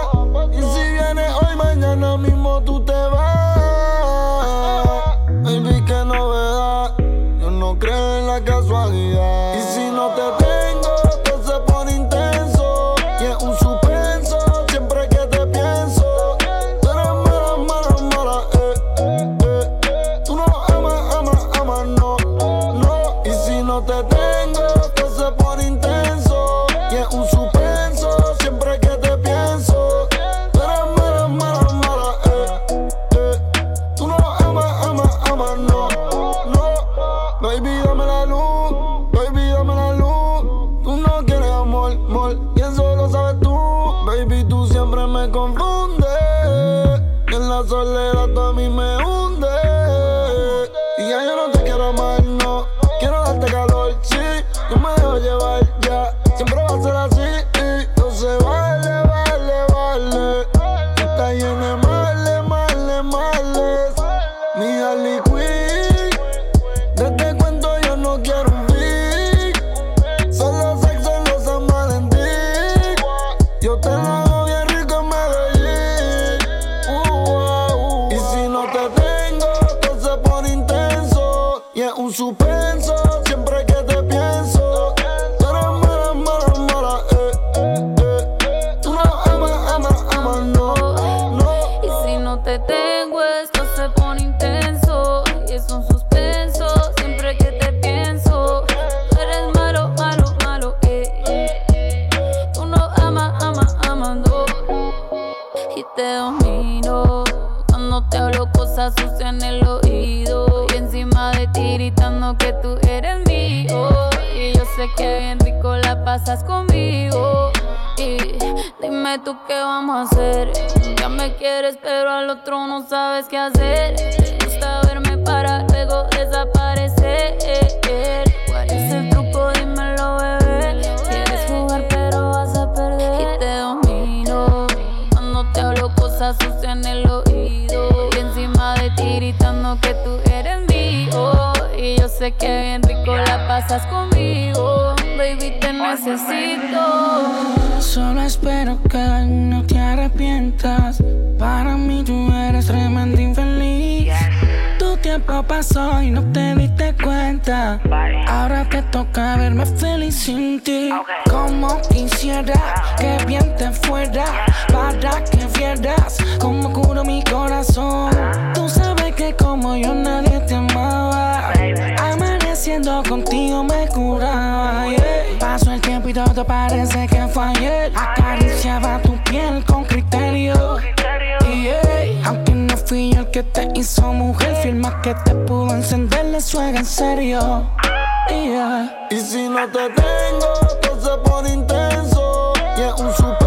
Y si vienes hoy, mañana que bien te fuera. Para que vieras cómo curo mi corazón. Tú sabes que como yo nadie te amaba. Amaneciendo contigo me curaba. yeah. Pasó el tiempo y todo parece que fue ayer. Acariciaba tu piel con criterio. Aunque no fui yo el que te hizo mujer, firma que te pudo encender la suega en serio. Y si no te tengo, todo se pone um super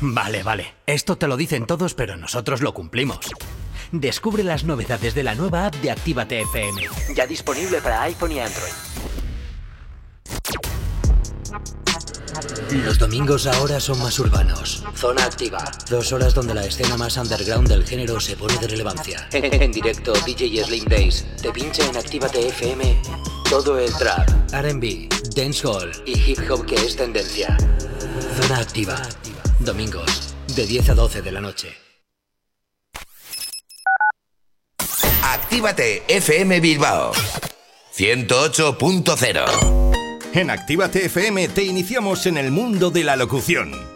Vale, vale. Esto te lo dicen todos, pero nosotros lo cumplimos. Descubre las novedades de la nueva app de Actívate FM. Ya disponible para iPhone y Android. Los domingos ahora son más urbanos. Zona activa. Dos horas donde la escena más underground del género se pone de relevancia. En directo, DJ Slim Days te pincha en Actívate FM todo el trap, RB, dancehall y hip hop que es tendencia. Zona activa. Domingos, de 10 a 12 de la noche. Actívate FM Bilbao 108.0 En Actívate FM te iniciamos en el mundo de la locución.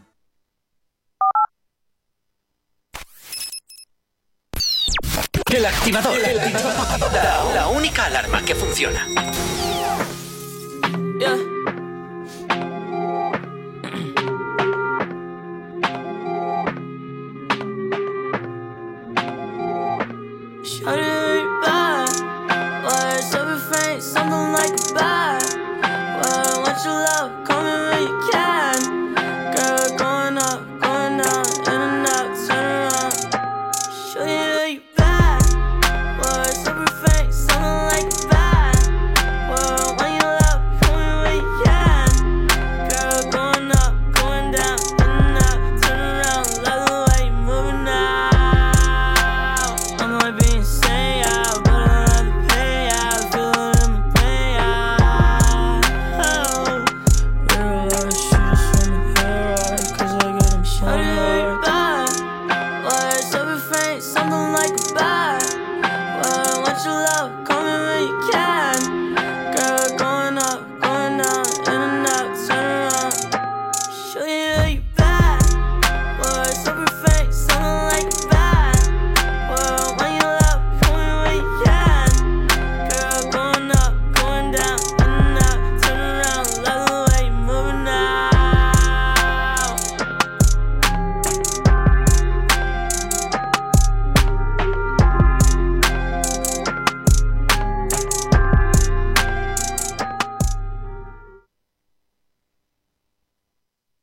El activador. La, la única alarma que funciona. Yeah. Something like a bad. Why want your love,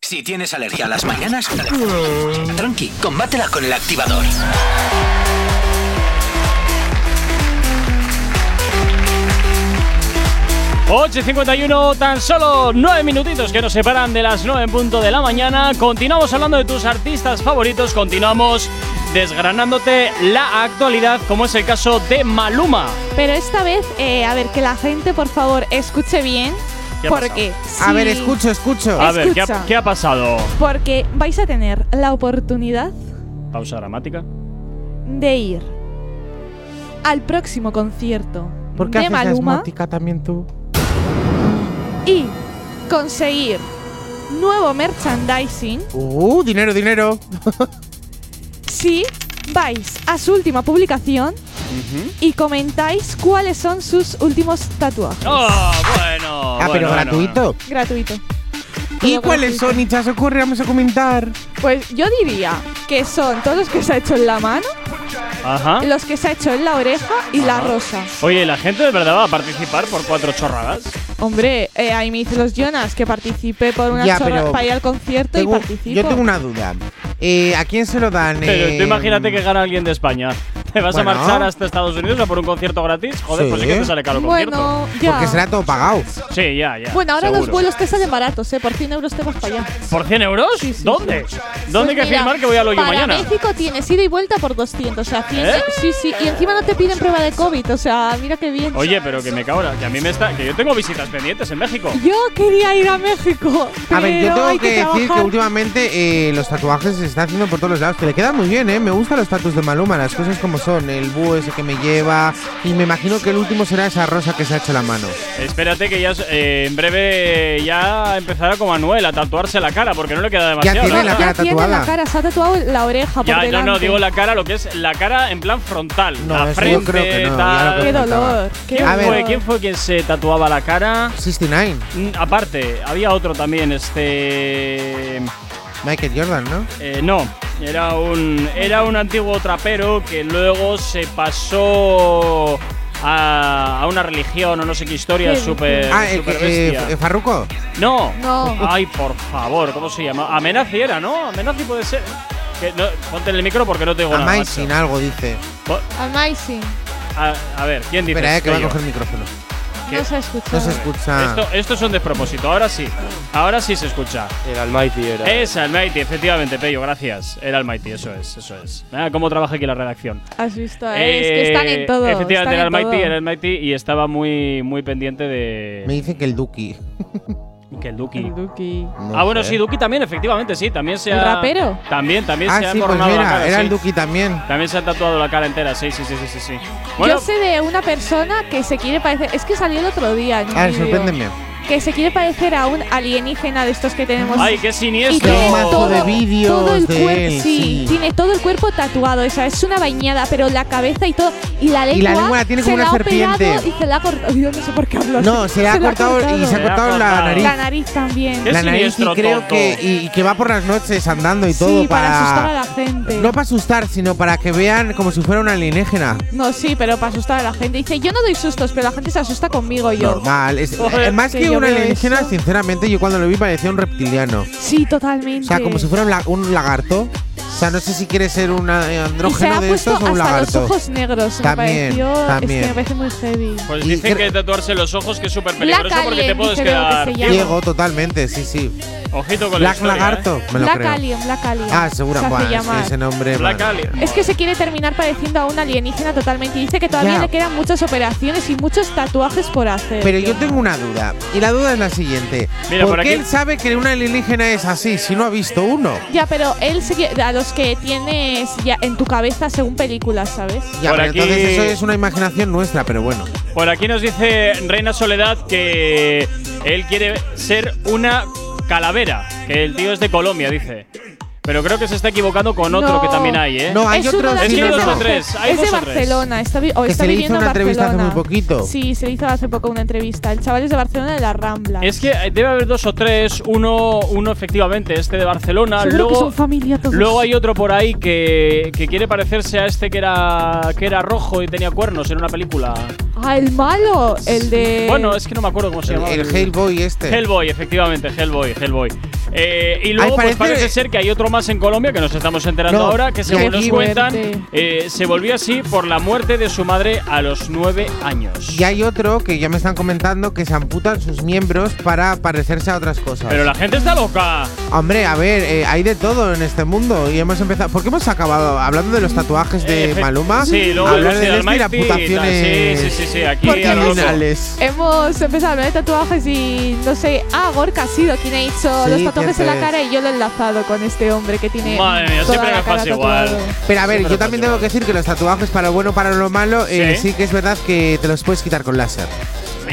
Si tienes alergia a las mañanas, tranqui, combátela con el activador. Ocho y 51, tan solo 9 minutitos que nos separan de las 9 en punto de la mañana. Continuamos hablando de tus artistas favoritos, continuamos desgranándote la actualidad, como es el caso de Maluma. Pero esta vez, eh, a ver, que la gente, por favor, escuche bien. ¿Qué ha porque A ver, si- escucho, escucho. A ver, ¿qué ha, Escucha. qué ha pasado? Porque vais a tener la oportunidad Pausa dramática. de ir al próximo concierto ¿Por qué de haces la Maluma esmótica también tú? y conseguir nuevo merchandising Uh, dinero, dinero. si vais a su última publicación y comentáis cuáles son sus últimos tatuajes. ¡Oh, bueno! Ah, pero bueno, gratuito. Gratuito. ¿Y Todo cuáles gratuito. son, Icha Socorre? Vamos a comentar. Pues yo diría que son todos los que se ha hecho en la mano, Ajá. los que se ha hecho en la oreja y la rosa. Oye, ¿la gente de verdad va a participar por cuatro chorradas? Hombre, eh, ahí me dicen los Jonas que participé por una Ya, chorra para ir al concierto Tengo- y participo. yo tengo una duda. Eh, ¿A quién se lo dan? Pero Eh, tú imagínate que gana alguien de España. ¿Te vas Bueno. a marchar hasta Estados Unidos a por un concierto gratis? Joder, Sí. pues sí que te sale caro el concierto. Bueno, ya. Porque será todo pagado. Sí, ya, ya. Bueno, ahora los seguro. vuelos te salen baratos, ¿eh? Por 100 euros te vas para allá. ¿Por 100 euros? ¿Dónde? ¿Dónde hay que Pues mira, firmar que voy a lo para mañana? México tienes ida y vuelta por 200, o sea, 100, ¿Eh? Sí, sí, y encima no te piden prueba de COVID, o sea, mira qué bien. Oye, pero que me cabra, que a mí me está. que yo tengo visitas pendientes en México. Yo quería ir a México. A ver, yo pero tengo hay que, decir que últimamente eh, los tatuajes se están haciendo por todos los lados, que le quedan muy bien, ¿eh? Me gustan los tatuos de Maluma, las cosas como son, el búho ese que me lleva, y me imagino que el último será esa rosa que se ha hecho la mano. Espérate que ya eh, en breve ya empezará como Manuel a tatuarse la cara porque no le queda demasiado. tiene la Ya cara tiene tatuada. la cara, se ha tatuado la oreja por Ya, yo delante. no digo la cara, lo que es la cara en plan frontal. No, la frente, yo creo que no, ya tal. Qué dolor. Qué ¿Quién A ver. fue, ¿Quién fue quien se tatuaba la cara? 69, Mm, aparte, había otro también, este. Michael Jordan, ¿no? eh, no, era un, era un antiguo trapero que luego se pasó a, una, a una religión o no sé qué historia ¿Qué súper Ah, eh, súper eh, bestia. eh, Farruko. no. No. Ay, por favor, ¿cómo se llama? Amenazi era, ¿no? Amenazi puede ser. Que no, ponte en el micro porque no te digo nada. Amazing, algo dice. Amazing. A, a ver, ¿quién dice? Espera, eh, que va a coger el micrófono. No se ha escuchado. No se escucha. Esto, esto es un despropósito, ahora sí. Ahora sí se escucha. El Almighty era. Es Almighty, efectivamente, Pello, gracias. Era Almighty, eso es, eso es. Ah, cómo trabaja aquí la redacción. Has visto, ¿eh? es que están en todo. Efectivamente, en Almighty, todo. era Almighty y estaba muy, muy pendiente de. Me dicen que el Duki. Que el Duki. El Duki. No ah, bueno, sé. sí, Duki también, efectivamente, sí. También se ¿El ha. rapero? También, también Ah, se ha sí, pues emborronado la mira, cara. era sí. el Duki también. También se ha tatuado la cara entera, sí, sí, sí, sí, sí. sí. Bueno, Yo sé de una persona que se quiere parecer. Es que salió el otro día. En Ah, sorpréndeme. Que se quiere parecer a un alienígena de estos que tenemos. ay, qué y siniestro. tiene todo, de vídeos todo el cuerpo, él, sí, sí. tiene todo el cuerpo tatuado, o sea, es una bañada, pero la cabeza y todo y la lengua, Y la lengua la tiene se como la una serpiente. y se la ha cortado. Yo no sé por qué hablo. No, así. se le ha cortado y se Se ha cortado la nariz. la nariz también. Qué La nariz y creo tonto. que y, y que va por las noches andando y todo sí, para, asustar a la gente. no para asustar, sino para que vean como si fuera una alienígena. No, sí, pero para asustar a la gente. Dice, yo no doy sustos, pero la gente se asusta conmigo yo. Normal. Es, Joder, más que que veo alienígena, eso. sinceramente, yo cuando lo vi parecía un reptiliano. Sí, totalmente. O sea, como si fuera un, la- un lagarto. O sea, no sé si quiere ser un eh, y se andrógeno de estos o un hasta lagarto. los ojos negros. También, me pareció, también. Es que me parece muy heavy. Pues Y dicen que tatuarse los ojos que es súper peligroso porque te puedes que quedar llama. Ciego totalmente, sí, sí. Ojito con la Black historia, Lagarto, ¿eh? me lo Black creo. Alien, Black Alien. Ah, seguro, se llamar. ese nombre. Black Alien. Es que se quiere terminar pareciendo a un alienígena totalmente. Y dice que todavía Ya. le quedan muchas operaciones y muchos tatuajes por hacer. Pero yo tengo una duda. Y la duda es la siguiente. Mira, ¿Por por qué aquí- él sabe que un alienígena es así si no ha visto uno? Ya, pero él se a los que tienes ya en tu cabeza según películas, ¿sabes? Ya, Por pero aquí- entonces eso es una imaginación nuestra, pero bueno. Por aquí nos dice Reina Soledad que él quiere ser una calavera, que el tío es de Colombia, dice. Pero creo que se está equivocando con otro No. que también hay, ¿eh? No, hay es de Es que hay dos de o tres, hay Es de. Barcelona, está, vi- o Que está se le hizo viviendo una en entrevista hace muy poquito. Sí, se le hizo hace poco una entrevista. El chaval es de Barcelona de la Rambla. Es que debe haber dos o tres, uno, uno efectivamente, este de Barcelona, Seguro que luego, son familia todos. luego hay otro por ahí que, que quiere parecerse a este que era, que era rojo y tenía cuernos en una película. Ah, el malo, el de. Bueno, es que no me acuerdo cómo se El, llama. el Hellboy este. Hellboy, efectivamente, Hellboy, Hellboy. Eh, y luego, pues parece- parece ser que hay otro más en Colombia que nos estamos enterando No, ahora, que según nos cuentan, eh, se volvió así por la muerte de su madre a los nueve años. Y hay otro que ya me están comentando que se amputan sus miembros para parecerse a otras cosas. Pero la gente está loca. Hombre, a ver, eh, hay de todo en este mundo y hemos empezado. ¿Por qué hemos acabado hablando de los tatuajes de Maluma? Sí, luego hablar de amputaciones. Sí, sí, sí, sí, aquí a lo loco. Hemos empezado a hablar de tatuajes y no sé. Ah, Gorka ha sido quien ha hecho Sí, los tatuajes en la cara y yo lo he enlazado con este hombre que tiene. Madre mía, toda siempre la me cara pasa igual. tatuado. Pero a ver, Siempre yo también tengo que decir que los tatuajes para lo bueno para lo malo, eh, Sí. sí que es verdad que te los puedes quitar con láser.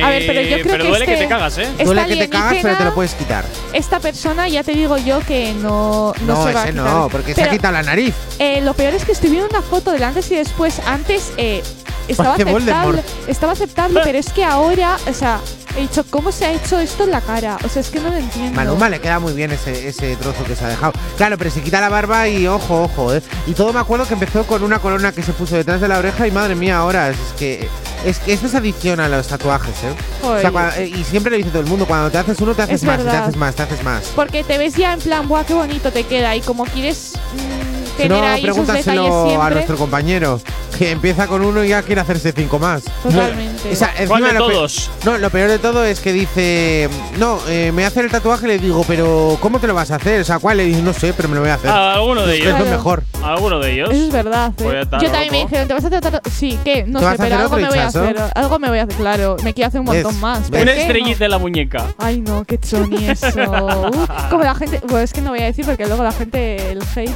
A ver, pero yo Eh, creo pero que duele que este- te cagas, ¿eh? Esta Duele que te cagas, pero te alienígena, lo puedes quitar. Esta persona, ya te digo yo que no. No, No, se va a ese quitar. no, porque se ha Pero, quitado la nariz. eh, lo peor es que estoy viendo una foto del antes y después. Antes eh, estaba Parece aceptable, Voldemort. estaba aceptable, pero es que ahora, o sea, he dicho, ¿cómo se ha hecho esto en la cara? O sea, es que no lo entiendo. Maluma le queda muy bien ese, ese trozo que se ha dejado. Claro, pero se quita la barba y ojo, ojo, ¿eh? Y todo me acuerdo que empezó con una corona que se puso detrás de la oreja y madre mía, ahora es que. Es que esto es adicción a los tatuajes, ¿eh? O sea, y siempre le dice todo el mundo, cuando te haces uno te haces Es más, te haces más, te haces más. Porque te ves ya en plan, ¡buah, qué bonito te queda! Y como quieres mm, tener no, ahí esos detalles pregúntaselo a nuestro compañero, que empieza con uno y ya quiere hacerse cinco más. Totalmente. O sea, ¿Cuál encima de lo todos? No, lo peor de todo es que dice, no, eh, me hace el tatuaje y le digo, pero ¿cómo te lo vas a hacer? O sea, ¿cuál? Le dice, no sé, pero me lo voy a hacer. Ah, alguno de Es ellos. lo mejor. ¿Alguno de ellos? Eso es verdad. ¿eh? Yo también me dijeron, ¿te vas a hacer otro? Sí, ¿qué? No ¿Te sé, a pero algo me voy a hacer. Algo me voy a hacer, claro. Me quiero hacer un montón ¿Ves? más. ¿pero Una estrellita en la muñeca. Ay, no, qué choni eso. Uh, como la gente. Pues es que no voy a decir porque luego la gente. El hate.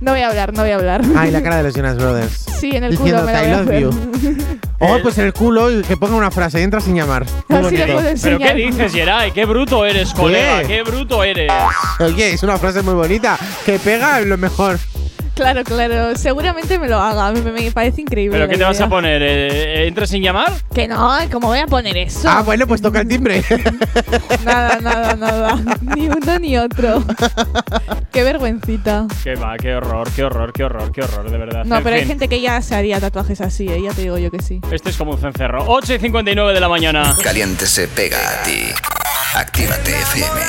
No voy a hablar, no voy a hablar. Ay, la cara de los Jonas Brothers. Sí, en el Diciendo, culo me la "I voy a love hacer. you". Oh, pues en el culo y que ponga una frase, entra sin llamar. Muy Así le bonito. puedo ¿Pero enseñar. qué dices, Geray? ¡Qué bruto eres, colega! ¡Qué bruto eres! Oye, es una frase muy bonita. Que pega lo mejor. Claro, claro. Seguramente me lo haga. Me, me parece increíble. ¿Pero qué te vas a poner? ¿Eh, ¿Entres sin llamar? Que no, ¿cómo voy a poner eso? Ah, bueno, pues toca el timbre. Nada, nada, nada. ni uno ni otro. qué vergüencita. Qué va, qué horror, qué horror, qué horror, qué horror, de verdad. No, En pero hay gente que ya se haría tatuajes así, ¿eh? ya te digo yo que sí. Este es como un cencerro. 8 y 59 de la mañana. Caliente se pega a ti. Actívate FM.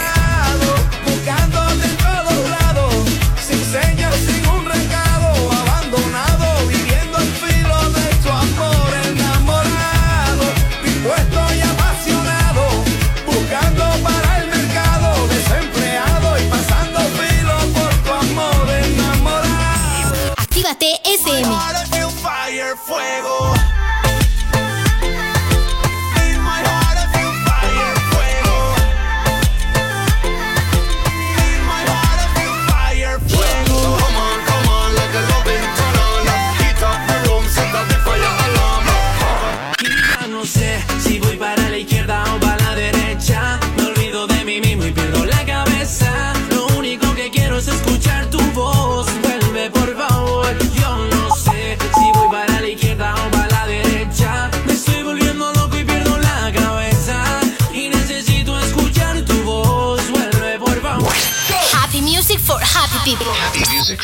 Actívate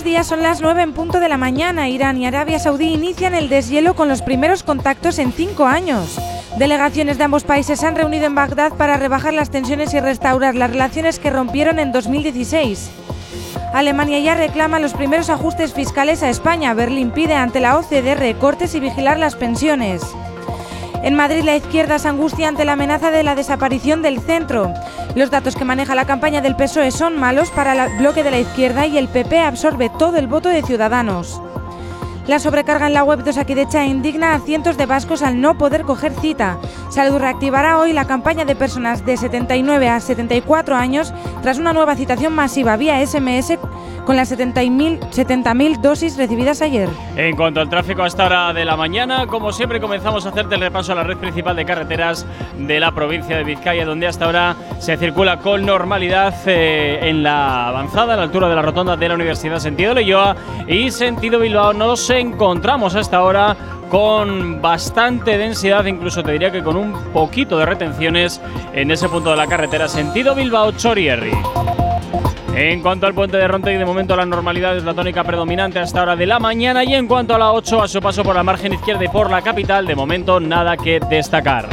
Buenos días, son las 9 en punto de la mañana. Irán y Arabia Saudí inician el deshielo con los primeros contactos en cinco años. Delegaciones de ambos países se han reunido en Bagdad para rebajar las tensiones y restaurar las relaciones que rompieron en 2016. Alemania ya reclama los primeros ajustes fiscales a España. Berlín pide ante la OCDE recortes y vigilar las pensiones. En Madrid la izquierda se angustia ante la amenaza de la desaparición del centro. Los datos que maneja la campaña del PSOE son malos para el bloque de la izquierda y el PP absorbe todo el voto de Ciudadanos. La sobrecarga en la web de Osakidecha indigna a cientos de vascos al no poder coger cita. Salud reactivará hoy la campaña de personas de 79 a 74 años tras una nueva citación masiva vía SMS con las 70.000 70.000 dosis recibidas ayer. En cuanto al tráfico a esta hora de la mañana, como siempre comenzamos a hacerte el repaso a la red principal de carreteras de la provincia de Vizcaya, donde hasta ahora se circula con normalidad eh, en la avanzada, a la altura de la rotonda de la Universidad Sentido Leyoa y Sentido Bilbao. Nos encontramos hasta ahora con bastante densidad, incluso te diría que con un poquito de retenciones en ese punto de la carretera Sentido Bilbao-Chorierri. En cuanto al puente de Rontegui, de momento la normalidad es la tónica predominante a esta hora de la mañana. Y en cuanto a la 8, a su paso por la margen izquierda y por la capital, de momento nada que destacar.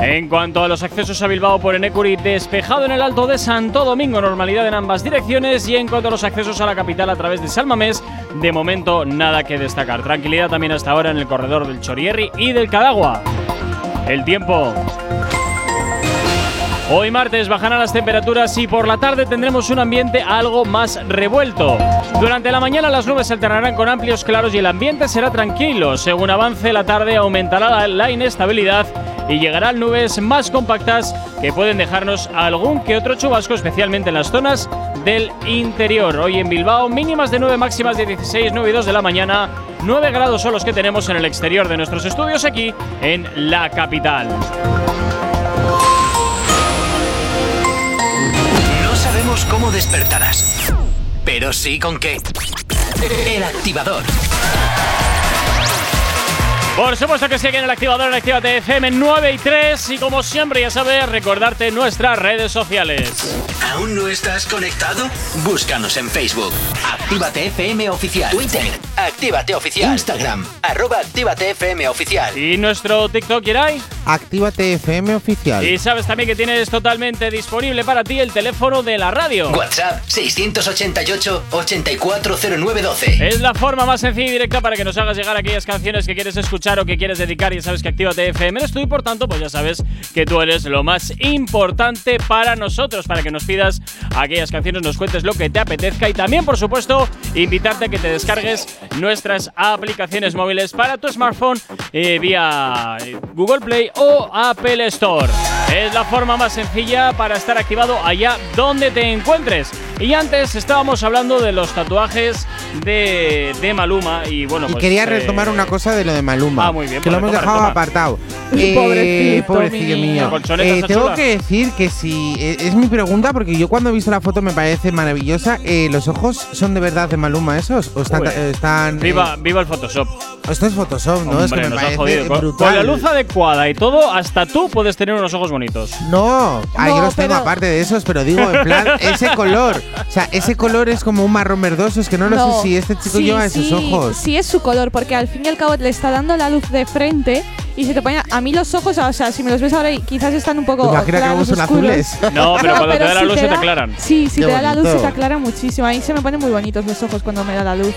En cuanto a los accesos a Bilbao por Enecuri, despejado en el Alto de Santo Domingo, normalidad en ambas direcciones. Y en cuanto a los accesos a la capital a través de Salmamés, de momento nada que destacar. Tranquilidad también hasta ahora en el corredor del Chorierri y del Cadagua. El tiempo. Hoy martes bajarán las temperaturas y por la tarde tendremos un ambiente algo más revuelto. Durante la mañana las nubes se alternarán con amplios claros y el ambiente será tranquilo. Según avance la tarde aumentará la, inestabilidad y llegarán nubes más compactas que pueden dejarnos algún que otro chubasco, especialmente en las zonas del interior. Hoy en Bilbao mínimas de 9 máximas de 16, 9 y 2 de la mañana. 9 grados son los que tenemos en el exterior de nuestros estudios aquí en la capital. Sabemos cómo despertarás, pero sí con qué. El activador. Por supuesto que sí, aquí en el activador en Actívate FM 9 y 3. Y como siempre, ya sabes, recordarte nuestras redes sociales. ¿Aún no estás conectado? Búscanos en Facebook. Actívate FM Oficial. Twitter. Actívate Oficial. Instagram. Arroba Actívate FM Oficial. ¿Y nuestro TikTok, Irai? Actívate FM oficial. Y sabes también que tienes totalmente disponible para ti el teléfono de la radio. WhatsApp 688-840912. Es la forma más sencilla y directa para que nos hagas llegar aquellas canciones que quieres escuchar o que quieres dedicar. Y sabes que Actívate FM eres tú y por tanto, pues ya sabes que tú eres lo más importante para nosotros, para que nos pidas aquellas canciones, nos cuentes lo que te apetezca y también, por supuesto, invitarte a que te descargues nuestras aplicaciones móviles para tu smartphone eh, vía eh, Google Play o Apple Store. Es la forma más sencilla para estar activado allá donde te encuentres. Y antes estábamos hablando de los tatuajes de, de Maluma y bueno, Y pues, quería eh, retomar una cosa de lo de Maluma. Ah, muy bien, Que lo hemos dejado retoma. apartado. Pobrecito, pobrecillo mío. Eh, tengo chula. que decir que si. eh, es mi pregunta porque yo cuando he visto la foto me parece maravillosa. Eh, ¿Los ojos son de verdad de Maluma esos? ¿O están.? Eh, están eh, Viva, viva el Photoshop. esto es Photoshop, ¿no? es que Hombre, me parece jodido. Con, brutal. con la luz adecuada y todo, hasta tú puedes tener unos ojos bonitos. No, ah, No, yo los tengo aparte de esos, pero digo, en plan, ese color. O sea, ese color es como un marrón verdoso. Es que no, lo sé si este chico sí, lleva esos sí, ojos. Sí, es su color, porque al fin y al cabo le está dando la luz de frente y se te pone. A mí los ojos, o sea, si me los ves ahora, quizás están un poco. ¿Te imaginas que claros, luego son oscuros. azules? No, pero cuando te da la si luz se te da- aclaran. Sí, si Qué te da la luz se bonito. te aclara muchísimo. A mí se me ponen muy bonitos los ojos cuando me da la luz.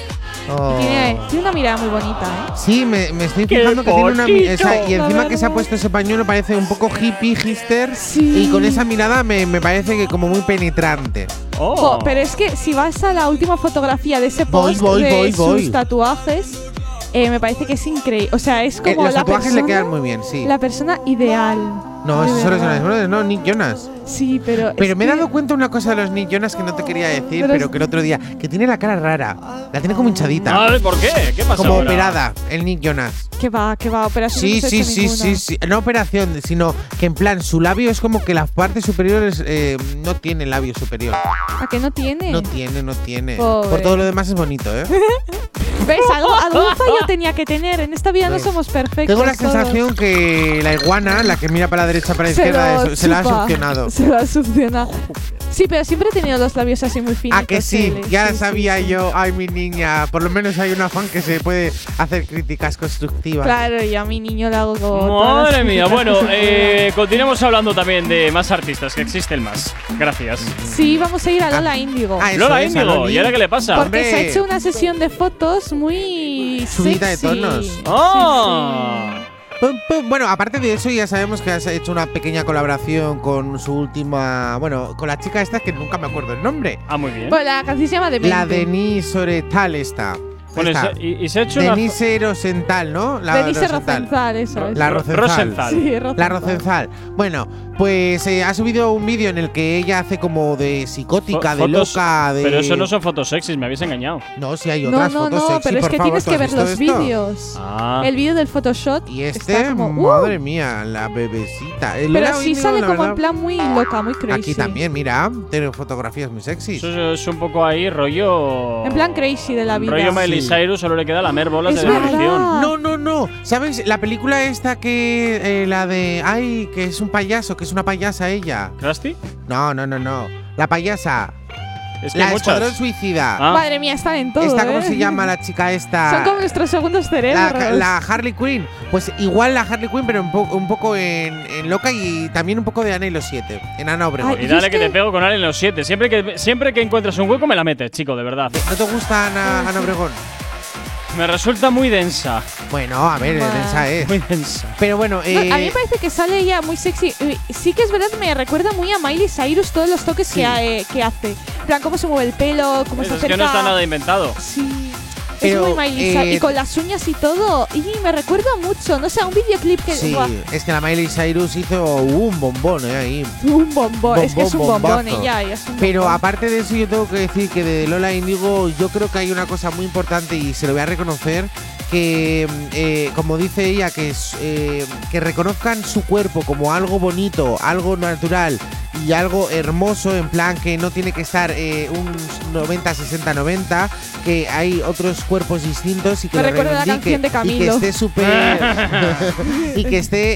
Oh. Y tiene, tiene una mirada muy bonita, ¿eh? Sí, me, me estoy ¡Qué fijando que tiene una sea, y encima que se ha puesto ese pañuelo parece un poco hippie, hipster Sí. y con esa mirada me, me parece que como muy penetrante. Oh. Pero es que si vas a la última fotografía de ese Voy, post voy, de voy, sus voy. tatuajes, eh, me parece que es increíble. O sea, es Eh, como los la tatuajes persona, le quedan muy bien, sí. la persona ideal. No, esos son los. Jonas Brothers, no, Nick Jonas. Sí, pero. Pero me he dado cuenta una cosa de los Nick Jonas que no te quería decir, Pero pero, es- que el otro día, que tiene la cara rara. La tiene como hinchadita. Ay, ¿Por qué? ¿Qué pasa como ahora? operada, el Nick Jonas. Que va, que va, operación. Sí, no sí, sí, sí, sí. No operación, sino que en plan, su labio es como que las partes superiores eh, no tiene labio superior. ¿A que no tiene? No tiene, no tiene. Pobre. Por todo lo demás es bonito, ¿eh? ¿Ves? Algo, algún fallo tenía que tener. En esta vida no Sí. somos perfectos. Tengo la todos. sensación que la iguana, la que mira para la derecha, para la Se izquierda, lo se la ha chupa. succionado. Se lo ha succionado. Sí, pero siempre he tenido los labios así muy finos. Ah, que sí, ya sabía yo. Ay, mi niña. Por lo menos hay una fan que se puede hacer críticas constructivas. Claro, y a mi niño le hago como. todas las Madre mía, críticas bueno, que se pueden. eh, continuemos hablando también de más artistas, que existen más. Gracias. Sí, vamos a ir a Lola Índigo. Ah, eso Lola es, a Índigo, Loli. ¿y ahora qué le pasa? Porque se ha hombre. hecho una sesión de fotos muy. Subida de tonos. Sí, ¡Oh! Pum, pum. Bueno, aparte de eso, ya sabemos que has hecho una pequeña colaboración con su última. Bueno, con la chica esta que nunca me acuerdo el nombre. Ah, muy bien. Bueno, la canción se llama Demente. La Denise Oretal esta. Bueno, Esta. y, se- y- y se ha hecho una. Denise Rosenthal, ¿no? La Denise Rosenthal. Rosenthal, eso es. La Ro- Rosenthal. Rosenthal. Sí, Rosenthal. La Rosenthal. Bueno, pues eh, ha subido un vídeo en el que ella hace como de psicótica, Fo- de fotos- loca, de. Pero eso no son fotos sexys, me habéis engañado. No, sí hay No, otras no, fotos no, sexy, pero es que favor, tienes ¿tú que ver los vídeos. Ah. El vídeo del Photoshop. Y está este, como, uh, madre mía, la bebecita. El pero sí Índigo, sale la como en plan muy loca, muy crazy. Aquí también, mira, tiene fotografías muy sexys. Eso es un poco ahí rollo. En plan crazy de la vida. Rollo Miley Sí. Cyrus, solo le queda lamer bolas Es de devoción. No, no, no. ¿Sabes? La película esta que. eh, la de. Ay, que es un payaso, que es una payasa ella. ¿Krusty? No, no, no, no. La payasa. Es que hay la Escuadrón. Suicida. Ah. Madre mía, están en todo. ¿Esta cómo ¿eh? se llama la chica esta? Son como nuestros segundos cerebros. La, la Harley Quinn. Pues igual la Harley Quinn, pero un, po- un poco en, en loca y también un poco de Ana y los siete. En Ana Obregón. Ay, Y dale es que que- te pego con Alien los 7. Siempre que, siempre que encuentras un hueco me la metes, chico, de verdad. ¿No te gusta Ana, Ana Obregón? Me resulta muy densa. Bueno, a ver, Bueno. esa es. Muy densa. Pero bueno, No, eh, a mí me parece que sale ella muy sexy. Eh, Sí que es verdad, me recuerda muy a Miley Cyrus todos los toques que, ha- eh, que hace. En plan, cómo se mueve el pelo, cómo Es se que acerca. no está nada inventado. Sí. Pero, es muy Miley eh, Cyrus. Y con las uñas y todo. Y me recuerda mucho. No sé, a un videoclip que. sí, es que la Miley Cyrus hizo un bombón eh, ahí. un bombón. es que es un Bombón, ella. es un Pero bombón. aparte de eso, yo tengo que decir que de Lola Indigo, yo creo que hay una cosa muy importante y se lo voy a reconocer. Que, eh, como dice ella, que, eh, que reconozcan su cuerpo como algo bonito, algo natural y algo hermoso, en plan que no tiene que estar eh, un 90, 60, 90, que hay otros cuerpos distintos y que Me lo recuerda la reivindique canción de y que Camilo. esté súper y que esté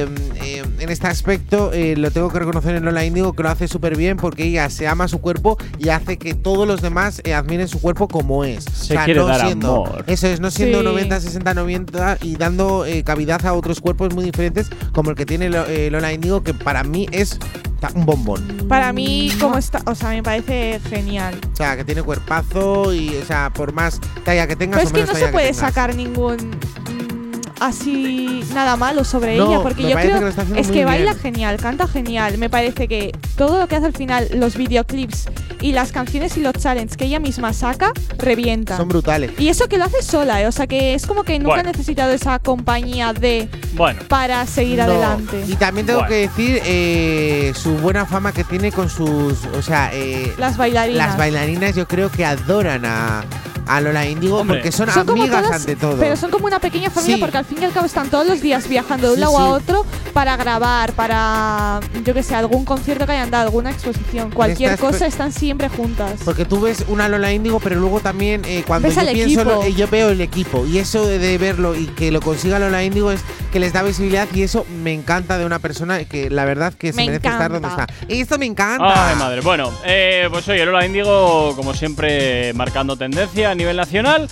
eh, eh, en este aspecto eh, lo tengo que reconocer en Lola Índigo que lo hace súper bien porque ella se ama su cuerpo y hace que todos los demás eh, admiren su cuerpo como es Se quiere dar siendo, amor. eso es no siendo Sí. 90 60 90 y dando eh, cavidad a otros cuerpos muy diferentes como el que tiene eh, Lola Índigo que para mí es un bombón Para mí, como está. O sea, me parece genial. o sea que tiene cuerpazo y o sea por más talla que tengas Pero es o que no se puede sacar ningún. mm, Así nada malo sobre No, ella porque yo creo que es que baila bien. genial canta genial me parece que todo lo que hace al final, los videoclips y las canciones y los challenges que ella misma saca, revienta. Son brutales. Y eso que lo hace sola, ¿eh? o sea que es como que nunca Bueno. ha necesitado esa compañía de Bueno. para seguir No. adelante. Y también tengo Bueno. que decir eh, su buena fama que tiene con sus. O sea, eh, Las bailarinas. las bailarinas yo creo que adoran a, a Lola Índigo Hombre. porque son, amigas todas- ante todo. Pero son como una pequeña familia Sí. porque al fin y al cabo están todos los días viajando de un Sí, lado a otro para grabar, para, yo que sé, algún concierto que hayan dado, alguna exposición, cualquier Estas cosa, están siempre juntas. Porque tú ves una Lola Índigo, pero luego también eh, cuando Ves yo al pienso, equipo. lo- eh, yo veo el equipo. Y eso de, de verlo y que lo consiga Lola Índigo es que les da visibilidad y eso me encanta de una persona que la verdad que se Me merece estar donde está. Y esto me encanta. Ay, madre. Bueno, eh, pues oye, Lola Índigo, como siempre, marcando tendencia nivel nacional.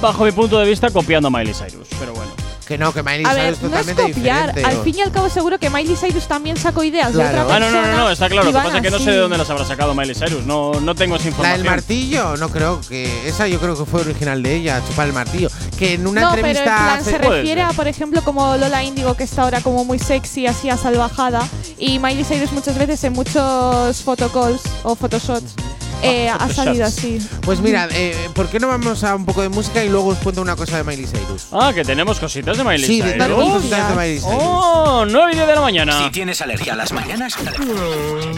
Bajo mi punto de vista, copiando a Miley Cyrus. Pero bueno. Que no, que Miley A Cyrus ver, es no es totalmente copiar. diferente. Al fin y al cabo, seguro que Miley Cyrus también sacó ideas Claro. de otra Ah, no, persona. no, no, no, está claro. Lo que pasa es que no sé de dónde las habrá sacado Miley Cyrus. No, no tengo esa La información. del martillo, no creo que. Esa yo creo que fue original de ella, chupar el martillo. Que en una no, pero en entrevista. plan hace- se refiere a, por ejemplo, como Lola Índigo, que está ahora como muy sexy, así asalvajada. Y Miley Cyrus muchas veces en muchos photocalls o photoshots eh, ha salido así. Pues mira, eh, ¿por qué no vamos a un poco de música y luego os cuento una cosa de Miley Cyrus? Ah, que tenemos cositas de Miley Sí, Cyrus. tenemos cositas de Miley Cyrus. Oh, 9 y 10 de la mañana. Si tienes alergia a las mañanas,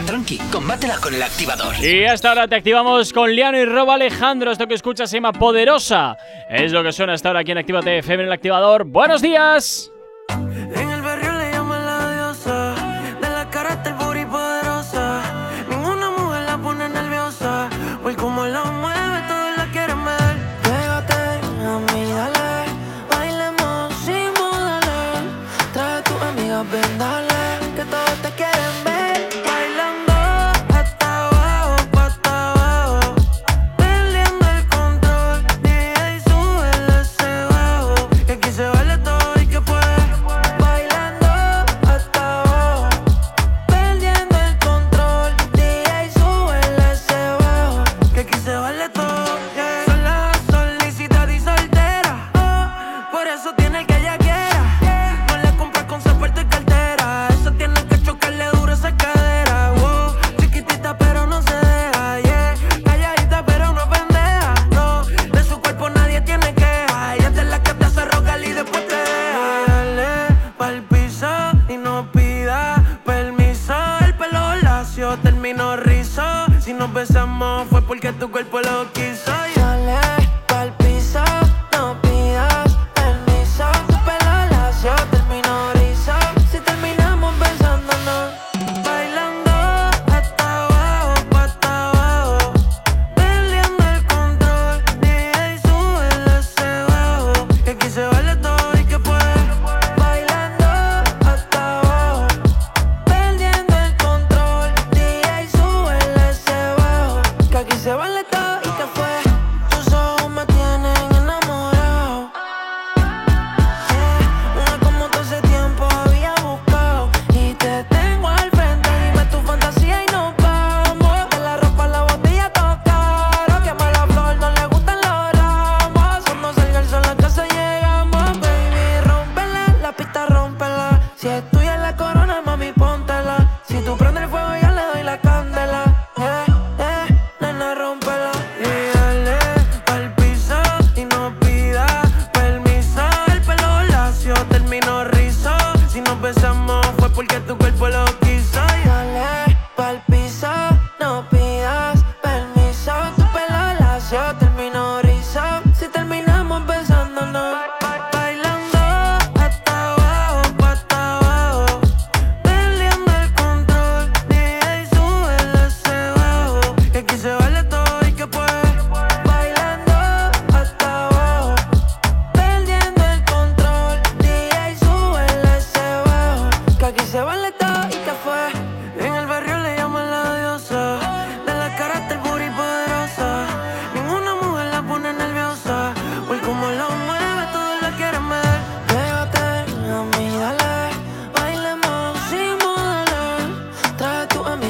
tranqui, combátela con el activador. Y hasta ahora te activamos con Liano y Rob Alejandro. Esto que escuchas se llama Poderosa. Es lo que suena hasta ahora aquí en Actívate FM en el activador. ¡Buenos días!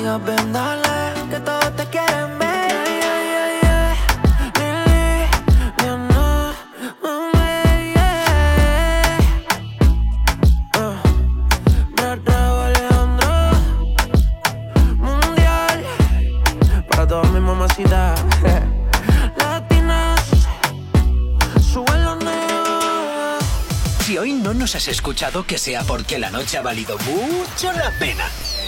amigas, ven dale, que todos te quieren ver. Yeah, yeah, yeah, Lili, Diana, mami, yeah. Uh, me atrevo Alejandro, mundial, para todas mis mamacitas. Latinas, sube los Si hoy no nos has escuchado, que sea porque la noche ha valido mucho la pena.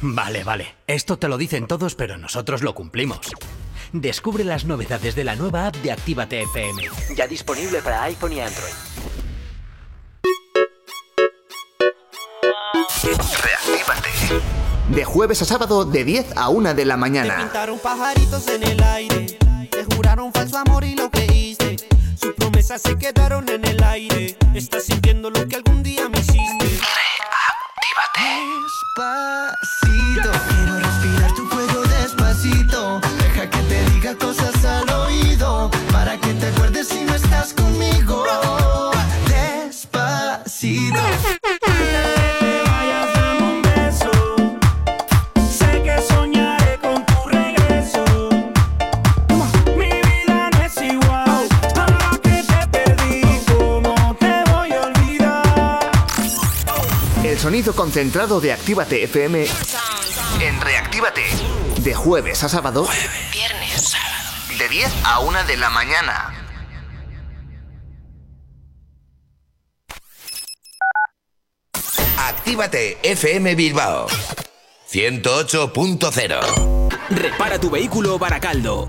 Vale, vale. Esto te lo dicen todos, pero nosotros lo cumplimos. Descubre las novedades de la nueva app de Actívate FM. Ya disponible para iPhone y Android. Reactívate. De jueves a sábado de 10 a 1 de la Te mañana. pintaron pajaritos en el aire. Te juraron falso amor y lo creíste. Sus promesas se quedaron en el aire. Estás sintiendo lo que algún día me hiciste. Quiero respirar tu fuego despacito. Deja que te diga cosas al oído. Para que te acuerdes si no estás conmigo. Despacito. Sonido concentrado de Actívate FM en Reactívate. De jueves a sábado. Viernes, sábado. De 10 a 1 de la mañana. Actívate FM Bilbao 108.0 Repara tu vehículo Baracaldo.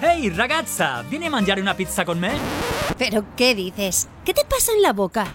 Hey, ragazza, ¿viene a mangiare una pizza con me? ¿Pero qué dices? ¿Qué te pasa en la boca?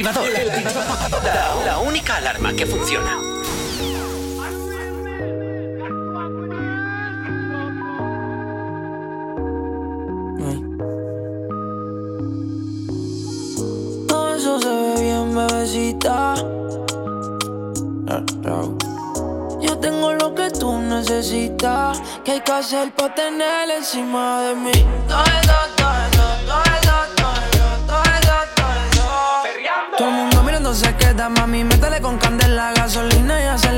El activador. La, la única alarma que funciona. Todo eso se ve bien, bebecita. Yo tengo lo que tú necesitas. ¿Qué hay que hacer para tener encima de mí? Todo eso, todo eso, todo eso, se queda, mami. Métele con candela, gasolina y acelera.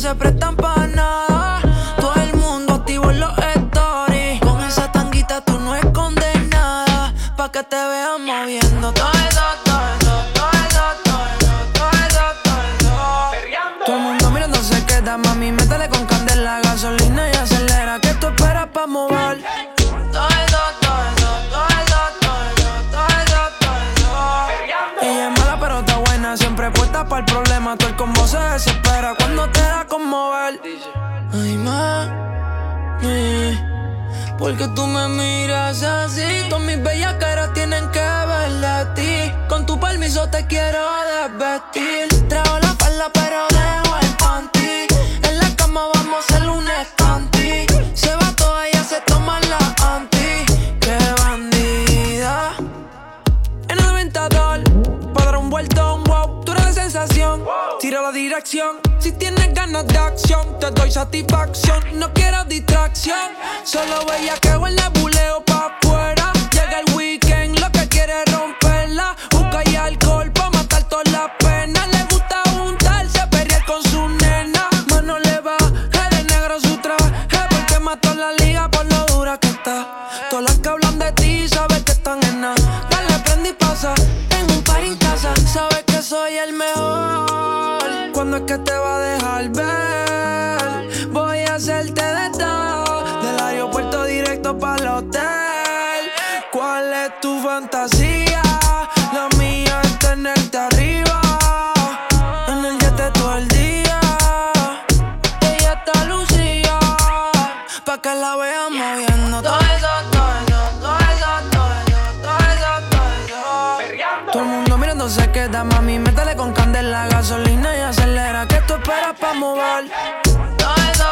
se prestan para nada. Todo el mundo activo en los stories. Con esa tanguita tú no escondes nada. Pa' que te vean moviendo todo. Porque tú me miras así. Todas mis bellas caras tienen que verle a ti. Con tu permiso te quiero desvestir. Traigo la falda pero dejo el panty. En la cama vamos a hacer un escanti. Se va toda ella se toma la anti. Qué bandida. En el aventador, para dar un vueltón, wow, tú eres la sensación. Tira la dirección, si tienes ganas de acción, te doy satisfacción. No quiero distracción, solo veía que el nebuleo pa' afuera. Llega el weekend, lo que quiere es romperla. Busca y alcohol pa' matar todas las penas. Le gusta juntarse, pelear con su nena. Mano le va, de negro su traje, porque mató la liga por lo dura que está. Todas las que hablan de ti, sabes que están en nada. Dale, prende y pasa. En un par en casa, sabes que soy el mejor. Cuando es que te va a dejar ver, mami. Métele con candela, gasolina y acelera. ¿Qué tú esperas pa' mover? Todo eso,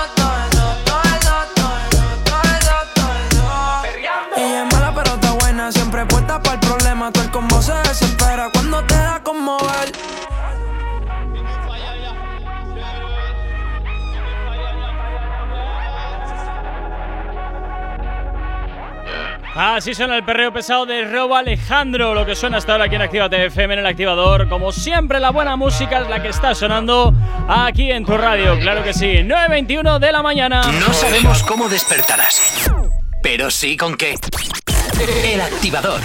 es mala pero está buena, siempre puesta para el problema. Todo el combo se desespera cuando te da con mover. Así suena el perreo pesado de Robo Alejandro, lo que suena hasta ahora aquí en Activa FM en el activador. Como siempre, la buena música es la que está sonando aquí en tu radio, claro que sí. 9.21 de la mañana. No sabemos cómo despertarás, pero sí con qué. El activador.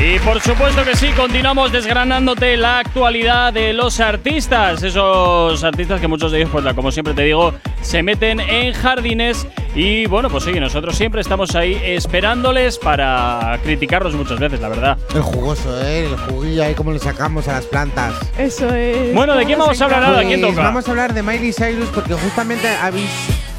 Y por supuesto que sí, continuamos desgranándote la actualidad de los artistas. Esos artistas que muchos de ellos, pues como siempre te digo, se meten en jardines. Y bueno, pues sí, nosotros siempre estamos ahí esperándoles para criticarlos muchas veces, la verdad. El jugoso, ¿eh? El juguillo ahí, como le sacamos a las plantas. Eso es. Bueno, ¿de quién vamos a hablar ahora? ¿Quién toca? Vamos a hablar de Miley Cyrus porque justamente habéis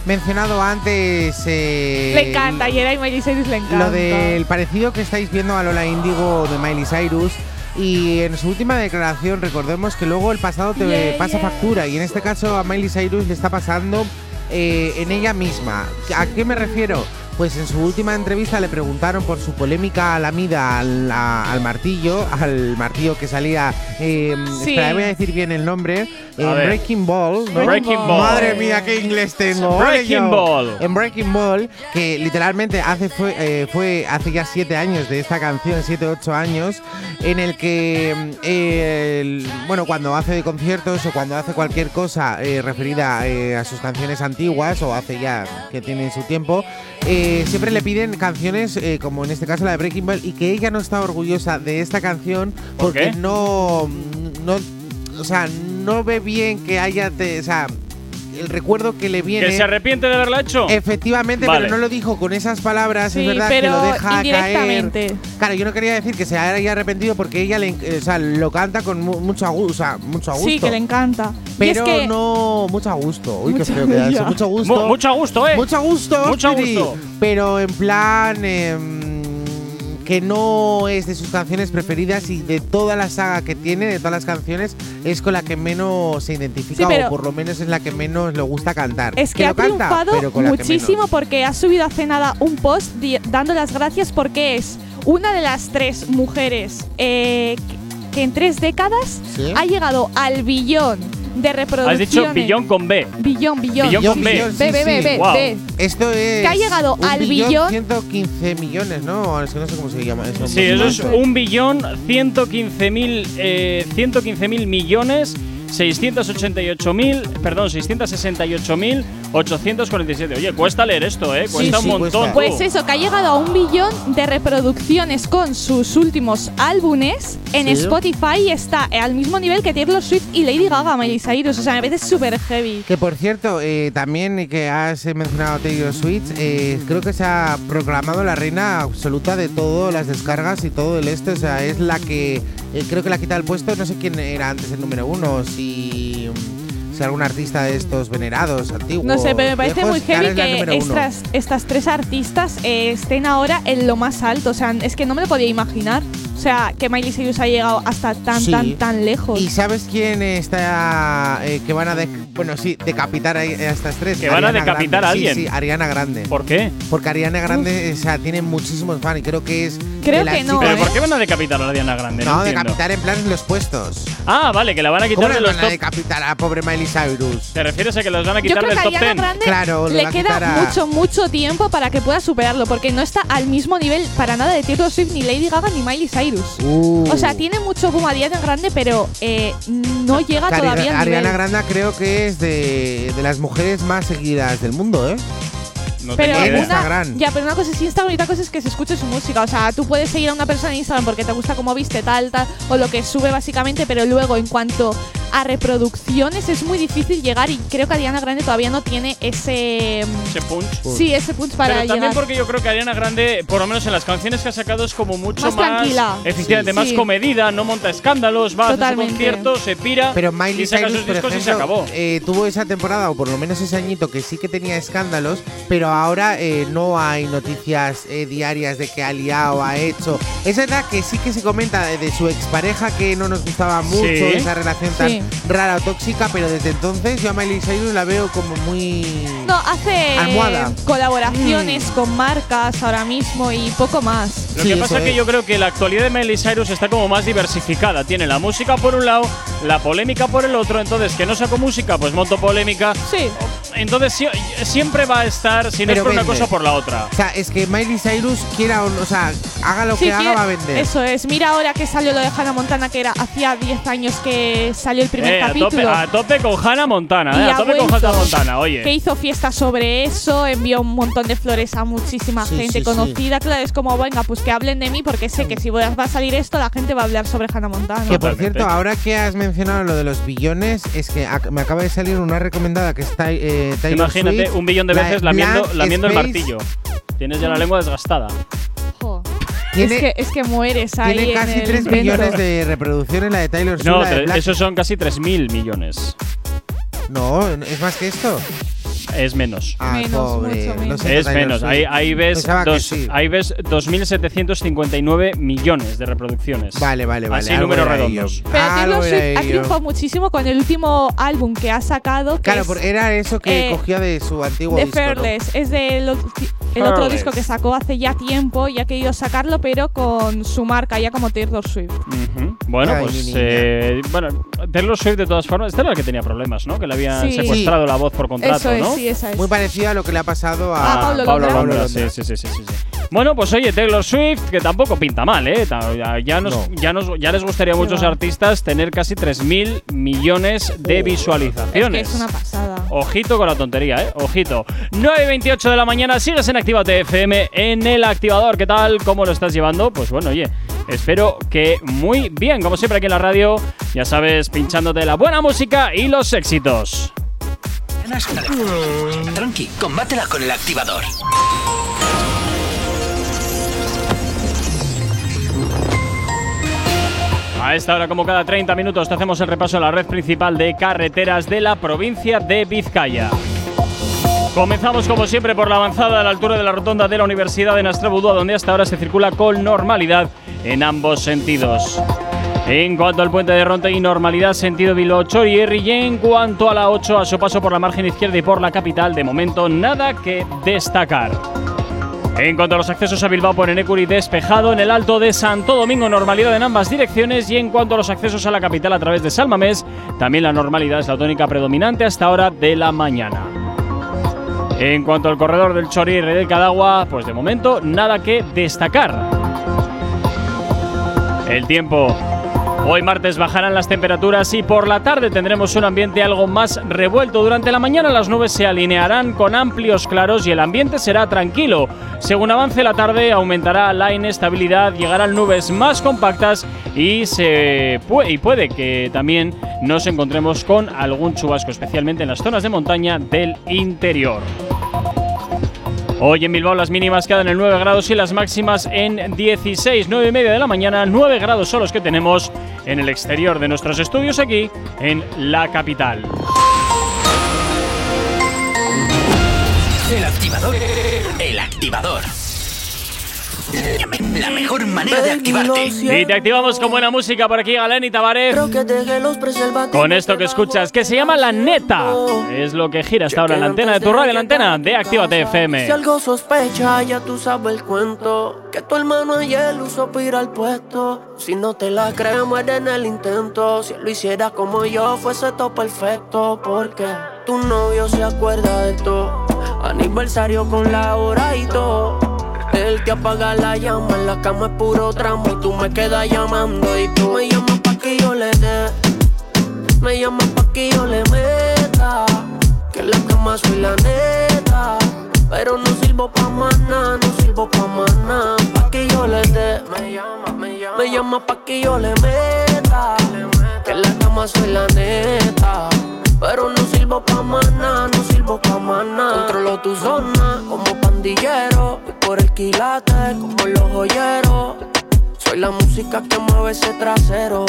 mencionado antes eh, Le encanta, y a Miley Cyrus le encanta. lo del parecido que estáis viendo a Lola Índigo de Miley Cyrus. Y en su última declaración, recordemos que luego el pasado te Yeah, pasa yeah. factura. Y en este caso a Miley Cyrus le está pasando eh, en ella misma. ¿A qué me refiero? Pues en su última entrevista le preguntaron por su polémica lamida al, a- al martillo, al martillo que salía. Eh, Sí. Espera, voy a decir bien el nombre. En ver. Breaking Ball. ¿no? Breaking Ball. Madre mía, qué inglés tengo. Breaking. Ball. En Breaking Ball, que literalmente hace fue, eh, fue hace ya siete años de esta canción, siete, ocho años, en el que, el- bueno, cuando hace de conciertos o cuando hace cualquier cosa eh, referida eh, a sus canciones antiguas o hace ya que tiene su tiempo, eh, siempre le piden canciones eh, como en este caso la de Breaking Ball y que ella no está orgullosa de esta canción ¿Por porque qué? no, no, o sea, no ve bien que haya, te- o sea, el recuerdo que le viene. ¿Que se arrepiente de haberla hecho? Efectivamente, Vale. pero no lo dijo con esas palabras, Sí, es verdad pero que lo deja indirectamente. caer. Claro, yo no quería decir que se haya arrepentido porque ella le, o sea, lo canta con mu- mucho o sea, mucho gusto. Sí, que le encanta. Pero es que no mucho a gusto. Uy, Mucho- qué feo ya. Mucho gusto. Mu- mucho gusto, ¿eh? Mucho gusto. Mucho gusto. Pero en plan em, que no es de sus canciones preferidas y de toda la saga que tiene, de todas las canciones, es con la que menos se identifica Sí, o por lo menos es la que menos le gusta cantar. Es que, ha triunfado muchísimo porque ha subido hace nada un post dando las gracias porque es una de las tres mujeres eh, que, que en tres décadas Sí. ha llegado al billón de Has reproducciones. dicho billón con B. Billón, billón. Billón con B. B, B, B, sí. B, Wow. B. Esto es. Que ha llegado un al billón, billón. 115 millones, ¿no? Es que no sé cómo se llama eso. Sí, eso es un billón 115 mil eh, 115 mil millones 688.000, perdón, 668.847. Oye, cuesta leer esto, ¿eh? Cuesta sí, un montón. cuesta. Pues eso, que ha llegado a un billón de reproducciones con sus últimos álbumes en Sí. Spotify y está al mismo nivel que Taylor Swift y Lady Gaga, Miley Cyrus. O sea, me parece súper heavy. Que por cierto, eh, también que has eh, mencionado a Taylor Swift, eh, creo que se ha proclamado la reina absoluta de todas las descargas y todo el este. O sea, es la que eh, creo que la quita el puesto. No sé quién era antes el número uno, si, mm, si algún artista de estos venerados, antiguos. No sé, pero me parece viejos, muy heavy que estas tres artistas eh, estén ahora en lo más alto. O sea, es que no me lo podía imaginar. O sea, que Miley Cyrus ha llegado hasta tan, Sí. tan, tan lejos. ¿Y sabes quién está eh, que van a de- bueno sí decapitar a, a estas tres? ¿Que van a Ariana decapitar Grande. a Sí, alguien? Sí, Ariana Grande. ¿Por qué? Porque Ariana Grande o sea, tiene muchísimos fans y creo que es Creo de la que no, ¿Pero chica- ¿eh? por qué van a decapitar a la Diana Grande? No, No, decapitar en plan los puestos. Ah, vale, que la van a ¿Cómo quitar de le los van a decapitar a pobre Miley Cyrus? ¿Te refieres a que los van a Yo quitar creo del que a top Ariana 10? Grande Claro, le queda a- mucho, mucho tiempo para que pueda superarlo, porque no está al mismo nivel para nada de Taylor Swift, ni Lady Gaga, ni Miley Cyrus. Uh. O sea, tiene mucho boom Ariana Grande, pero eh, no llega todavía al Ariana. Grande creo que es de, de las mujeres más seguidas del mundo, ¿eh? No Pero tengo idea. Instagram. ya, pero una cosa es Instagram y otra cosa es que se escuche su música. O sea, tú puedes seguir a una persona en Instagram porque te gusta cómo viste tal, tal, o lo que sube básicamente, pero luego en cuanto a reproducciones es muy difícil llegar y creo que Ariana Grande todavía no tiene ese... mm, Ese punch. Sí, ese punch para Pero también llegar. porque yo creo que Ariana Grande, por lo menos en las canciones que ha sacado, es como mucho Más más, tranquila. efectivamente, Sí. más Sí. comedida, no monta escándalos, va a hacer su Totalmente. concierto, se pira Pero Miley y saca Cyrus, sus por discos y se ejemplo, acabó. eh, tuvo esa temporada, o por lo menos ese añito, que sí que tenía escándalos, pero ahora eh, no hay noticias eh, diarias de que ha liado, ha hecho. Es verdad que sí que se comenta de, de su expareja que no nos gustaba mucho, Sí. esa relación tan Sí. rara o tóxica, pero desde entonces yo a Miley Cyrus la veo como muy... No, hace Almohada. colaboraciones con marcas ahora mismo y poco más. Lo Sí, que pasa es que yo creo que la actualidad de Miley Cyrus está como más diversificada. Tiene la música por un lado, la polémica por el otro. Entonces, que no saco música, pues monto polémica. Sí. Entonces, sie- siempre va a estar, si no Pero es por una cosa, por la otra. O sea, es que Miley Cyrus quiera o no, o sea, haga lo Sí, que haga, va a vender. Eso es. Mira ahora que salió lo de Hannah Montana, que era hacía 10 años que salió el primer Eh, a, capítulo. tope, a tope con Hannah Montana, Y eh, a tope con Hannah Montana, oye. Que hizo fiesta sobre eso, envió un montón de flores a muchísima Sí, gente sí, sí. conocida. Claro, es como, venga, pues que hablen de mí porque sé que si va a salir esto, la gente va a hablar sobre Hannah Montana. Que por cierto, ahora que has mencionado lo de los billones, es que me acaba de salir una recomendada que está eh, Taylor Imagínate Swift, un billón de la veces lamiendo, Blank lamiendo el Space, martillo. Tienes ya la lengua desgastada. Jo. Tiene, es, que, es que mueres ahí. tiene en casi el 3 intento. millones de reproducciones la de Taylor Swift. No, la de tre- Black- esos son casi 3.000 millones. No, es más que esto. Es menos. Ah, Menos, pobre. mucho Lo menos. Es menos. Ahí, ahí ves dos, sí. ahí ves 2.759 millones de reproducciones. Vale, vale, vale. Así algo números redondos. Pero Taylor Swift ha triunfado muchísimo con el último álbum que ha sacado. Que Claro, es porque era eso que eh, cogía de su antiguo The disco. ¿no? Fearless. Es del ulti- el otro disco que sacó hace ya tiempo y ha querido sacarlo, pero con su marca, ya como Taylor Swift. Bueno, Ay, pues. Eh, bueno, Taylor Swift, de todas formas, esta era la que tenía problemas, ¿no? Que le habían Sí. secuestrado la voz por contrato, Eso es, ¿no? sí, esa es. Muy parecido a lo que le ha pasado a, Ah, Pablo Londra. Londra, Pablo sí, Londra. sí, sí, sí, sí, sí. Bueno, pues oye, Taylor Swift, que tampoco pinta mal, ¿eh? Ya, ya nos, No. ya, nos, ya les gustaría a muchos va. artistas tener casi 3.000 millones de Es que visualizaciones. es una pasada. Ojito con la tontería, ¿eh? Ojito. 9 y 28 de la mañana, sigues en Actívate FM en el activador. ¿Qué tal? ¿Cómo lo estás llevando? Pues bueno, oye, espero que muy bien. Como siempre aquí en la radio, ya sabes, pinchándote la buena música y los éxitos. Tranqui, combátela con el activador. A esta hora, como cada 30 minutos, te hacemos el repaso a la red principal de carreteras de la provincia de Vizcaya. Comenzamos como siempre por la avanzada a la altura de la rotonda de la Universidad de Nastrabudúa, donde hasta ahora se circula con normalidad en ambos sentidos. En cuanto al puente de Ronte y normalidad sentido Bilbao Chorierri y en cuanto a la 8 a su paso por la margen izquierda y por la capital, de momento nada que destacar. En cuanto a los accesos a Bilbao por Enecuri despejado, en el Alto de Santo Domingo normalidad en ambas direcciones y en cuanto a los accesos a la capital a través de Salmamés, también la normalidad es la tónica predominante hasta hora de la mañana. En cuanto al corredor del Chorirre del Cadagua, pues de momento nada que destacar. El tiempo. Hoy martes bajarán las temperaturas y por la tarde tendremos un ambiente algo más revuelto. Durante la mañana las nubes se alinearán con amplios claros y el ambiente será tranquilo. Según avance la tarde aumentará la inestabilidad, llegarán nubes más compactas y, se puede, y puede que también nos encontremos con algún chubasco, especialmente en las zonas de montaña del interior. Hoy en Bilbao las mínimas quedan en 9 grados y las máximas en 16, 9 y media de la mañana. 9 grados son los que tenemos en el exterior de nuestros estudios aquí en la capital. El activador. El activador. La mejor manera de activarte. Y te activamos con buena música por aquí, Galén y Tabaré. Con esto que escuchas, que se llama La Neta. Es lo que gira hasta ahora en la antena de tu radio, la antena de Actívate FM. Si algo sospecha, ya tú sabes el cuento. Que tu hermano ayer usó para ir al puesto. Si no te la crees, muere en el intento. Si lo hiciera como yo, fuese todo perfecto. Porque tu novio se acuerda de todo. Aniversario con la hora y todo. Él te apaga la llama, en la cama es puro tramo y tú me quedas llamando y tú me llamas pa' que yo le dé. Me llamas pa' que yo le meta. Que en la cama soy la neta. Pero no sirvo pa' más nada, no sirvo pa' más nada. Pa' que yo le dé. Me llama, me llama. Me llama pa' que yo le meta. Que en la cama soy la neta. Pero no sirvo pa' nada, no sirvo pa' nada. Controlo tu zona como pandillero. Y por el quilate como los joyeros. Soy la música que mueve ese trasero.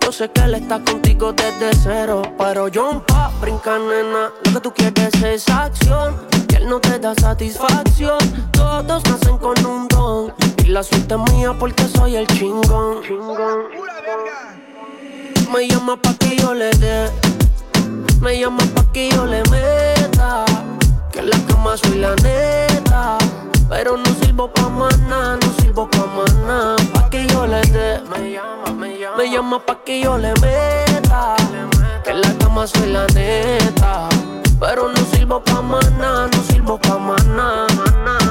Yo sé que él está contigo desde cero. Pero yo pa' brincar, nena. Lo que tú quieres es acción. Que él no te da satisfacción. Todos nacen con un don. Y la suerte es mía porque soy el chingón. Me llama pa' que yo le dé. Me llama pa' que yo le meta. Que en la cama soy la neta. Pero no sirvo pa' nada, no sirvo pa' nada. Pa' que yo le dé. Me llama, me llama. Me llama pa' que yo le meta. Que en la cama soy la neta. Pero no sirvo pa' nada, no sirvo pa' más nada.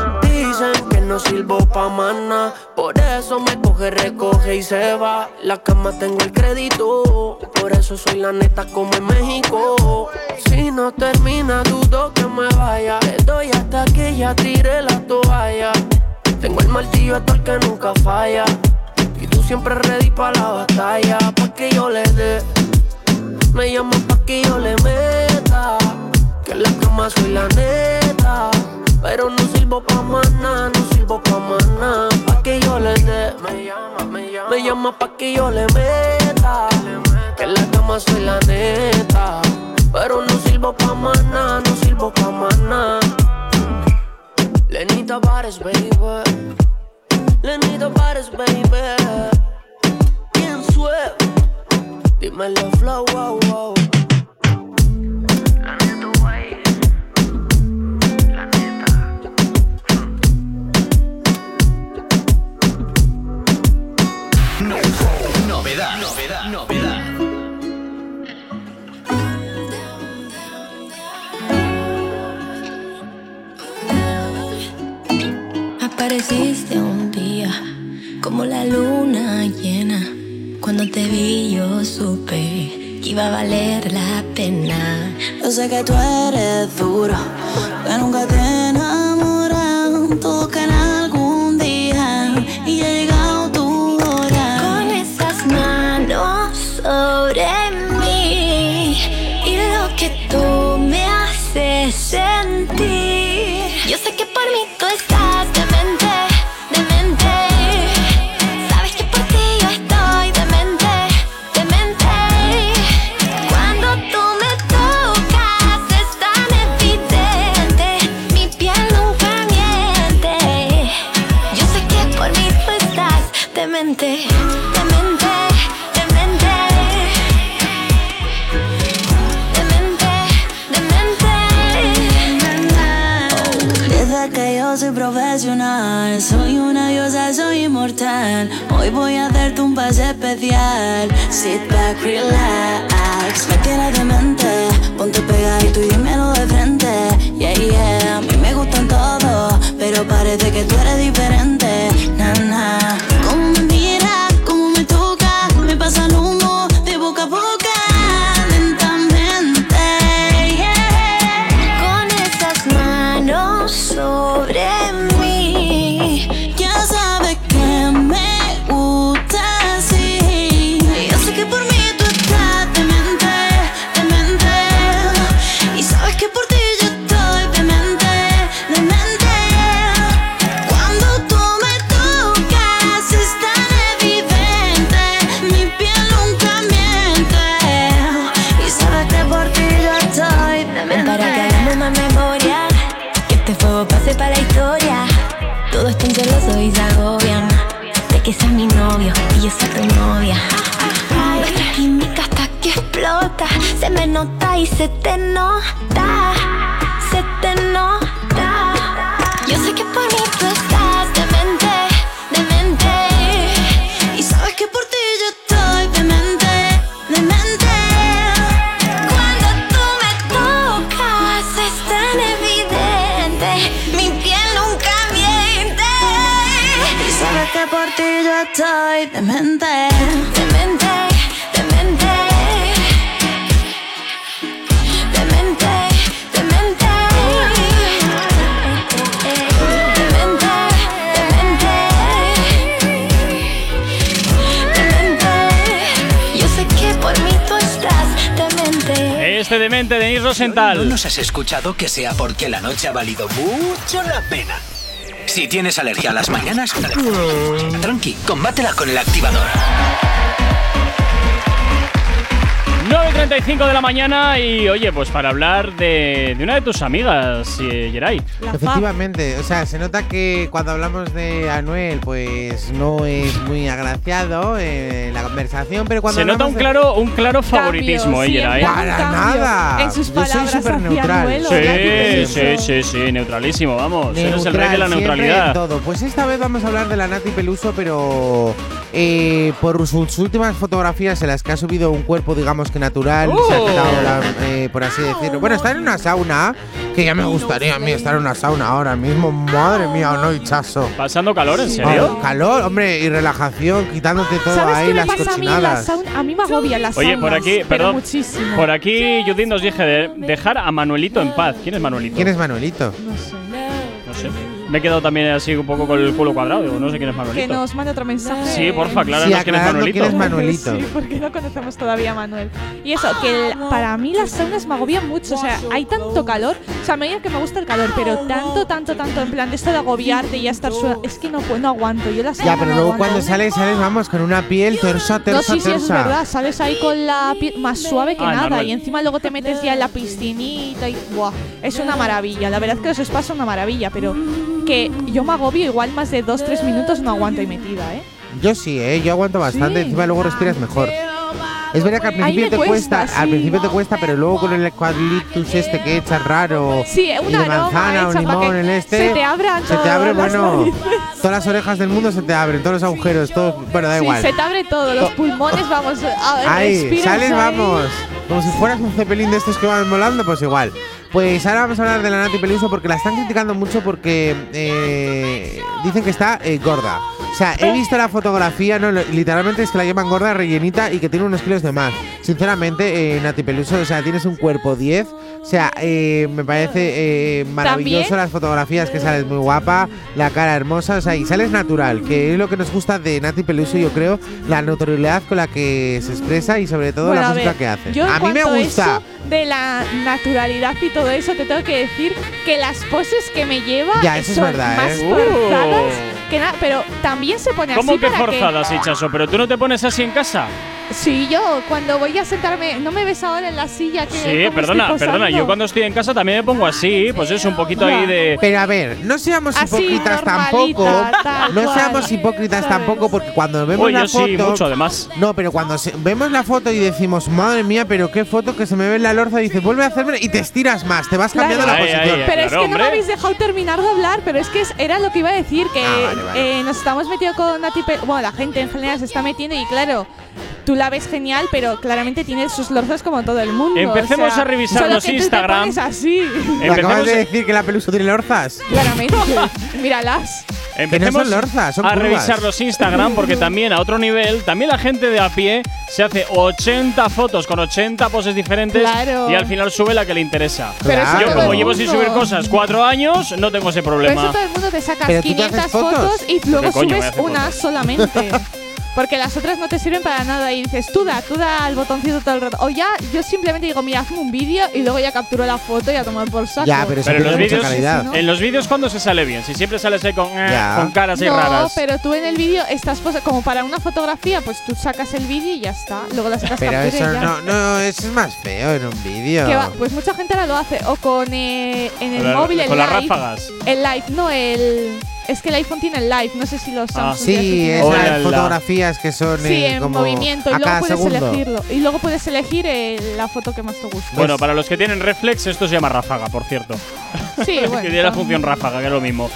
Dicen que no sirvo pa' nada. Por eso me coge, recoge y se va. La cama tengo el crédito. Por eso soy la neta como en México. Si no termina, dudo que me vaya. Le doy hasta que ya tire la toalla. Tengo el martillo hasta el que nunca falla. Y tú siempre ready pa' la batalla. Pa' que yo le dé. Me llama pa' que yo le meta. Que en la cama soy la neta. Pa' que yo le meta. Que en la cama soy la neta. Pero no sirvo pa' nada, no sirvo pa' nada. Lenita Bares, baby. Lenita Bares, baby. ¿Quién suave? Dímelo, Este demente de Nils Rosenthal. ¿No nos has escuchado que sea porque la noche ha valido mucho la pena? Si tienes alergia a las mañanas, tranqui, combátela con el activador. 9.35 de la mañana y oye, pues para hablar de, de una de tus amigas, eh, Geray. Efectivamente, o sea, se nota que cuando hablamos de Anuel, pues no es muy agraciado eh, la conversación, pero cuando Se nota un claro, un claro favoritismo, eh, Geray. Para nada. En sus Yo soy súper neutral. Sí, sí, sí, sí, neutralísimo, vamos. Eres el rey de la Neutral, en neutralidad. todo. Pues esta vez vamos a hablar de la Nati Peluso, pero eh, por sus últimas fotografías en las que ha subido un cuerpo, digamos que natural, se ha ¡Oh! quitado la- eh, por así decirlo. Bueno, está en una sauna, que ya me gustaría a mí estar en una sauna ahora mismo. Madre mía, no, hinchazo. Pasando calor, ¿en serio? Ah, calor, hombre, y relajación, quitándote todo ¿Sabes ahí, qué me las pasa a mí la cochinadas. A mí me agobia la sauna. Oye, por aquí, perdón. muchísimo. Por aquí, Judith nos dije de dejar a Manuelito en paz. ¿Quién es Manuelito? ¿Quién es Manuelito? No sé. Me he quedado también así un poco con el culo cuadrado. Digo, no sé quién es Que Manuelito. nos mande otro mensaje. Sí, porfa, acláranos Sí, quién es Manuelito. quién es Manuelito. Sí, porque no conocemos todavía a Manuel. Y eso, que el- para mí las saunas me agobian mucho. O sea, hay tanto calor. O sea, me diga que me gusta el calor, pero tanto, tanto, tanto. En plan, de esto de agobiarte y ya estar suave. Es que no, puedo- no aguanto. Yo las Ya, pero luego cuando sales, sales, vamos, con una piel tersa, No, tersa, sí, sí, es verdad. Sales ahí con la piel más suave que Ah, nada. normal. Y encima luego te metes ya en la piscinita y. ¡Buah! Es una maravilla. La verdad es que los spas son una maravilla, pero que yo me agobio igual más de 2-3 minutos no aguanto ahí metida, ¿eh? Yo sí, ¿eh? Yo aguanto bastante, Sí. encima luego respiras mejor. Es verdad que al principio te cuesta, cuesta, al sí. principio te cuesta, pero luego con el eucaliptus este que echas raro, Sí, y una de manzana pa' limón en este, se te abran se te abre, las bueno, narices. todas las orejas del mundo se te abren, todos los agujeros, todo, bueno, da Sí, igual. se te abre todo, los pulmones, vamos, a, Ahí, sales, ahí. vamos. Como si fueras un cepelín de estos que van volando, pues igual. Pues ahora vamos a hablar de la Nati Peluso porque la están criticando mucho porque eh, dicen que está eh, gorda. O sea, he visto la fotografía, no, literalmente es que la llaman gorda, rellenita y que tiene unos kilos de más. Sinceramente, eh, Nati Peluso, o sea, tienes un cuerpo 10. O sea, eh, me parece eh, maravilloso También- las fotografías que sales muy guapa, la cara hermosa, o sea, y sales natural, que es lo que nos gusta de Nati Peluso, yo creo, la naturalidad con la que se expresa y sobre todo Bueno, la música ver, que hace. Yo a mí me gusta. eso de la naturalidad y todo eso, te tengo que decir que las poses que me lleva Ya, eso es son verdad, más ¿eh? forzadas Uh. Que nada. Pero también se pone ¿Cómo así que para forzadas, Hichazo? ¿Pero tú no te pones así en casa? Sí, yo cuando voy a sentarme, ¿no me ves ahora en la silla que Sí, perdona, estoy perdona. Yo cuando estoy en casa también me pongo así, pues es un poquito ahí de. Pero a ver, no seamos Así, hipócritas tampoco. No seamos hipócritas ¿sabes? tampoco porque cuando vemos Uy, la yo foto. sí, mucho además. No, pero cuando se- vemos la foto y decimos, madre mía, pero qué foto que se me ve en la lorza, y dices, vuelve a hacerme y te estiras más, te vas cambiando Claro. la Ay, posición. ay, Pero es que no me habéis dejado terminar de hablar, pero es que es- era lo que iba a decir, que Ah, vale, vale. eh, nos estamos metiendo con Nati bueno, la gente en general se está metiendo y claro, tú la ves genial, pero claramente tiene sus lorzas como todo el mundo. Empecemos o sea, a revisar solo los que tú te Instagram. pones así, ¿Me acabas de decir que la pelusa tiene lorzas? claramente. Míralas. empecemos son lorzas, son a curvas. revisar los Instagram porque también a otro nivel, también la gente de a pie se hace 80 fotos con 80 poses diferentes Claro. y al final sube la que le interesa. Pero Claro. Yo como llevo sin subir cosas cuatro años, no tengo ese Por problema. eso todo el mundo te sacas Pero tú te 500 haces fotos. fotos y luego ¿Qué coño me subes una fotos? solamente. Porque las otras no te sirven para nada y dices, tú da, tú da el botoncito todo el rato. O ya, yo simplemente digo, mira, hazme un vídeo y luego ya capturo la foto y a tomar por saco. Ya, pero eso Pero en los mucha vídeos, calidad. ¿no? en los vídeos cuando se sale bien, si siempre sales ahí con, eh, con caras ahí no, raras. pero tú en el vídeo estás como para una fotografía, pues tú sacas el vídeo y ya está. Luego la sacas Pero captura y eso ya. no, no, eso es más feo en un vídeo. Pues mucha gente ahora lo hace. O con eh, en el Con la- móvil, el con las live. ráfagas. El live, no el. Es que el iPhone tiene el live, no sé si los Ah. Samsung. ya Sí, esas la- fotografías que son Sí, eh, en como movimiento y luego puedes segundo. elegirlo. Y luego puedes elegir eh, la foto que más te gusta. Bueno, para los que tienen reflex, esto se llama ráfaga, por cierto. Sí, bueno. que tiene la función ráfaga, que es lo mismo.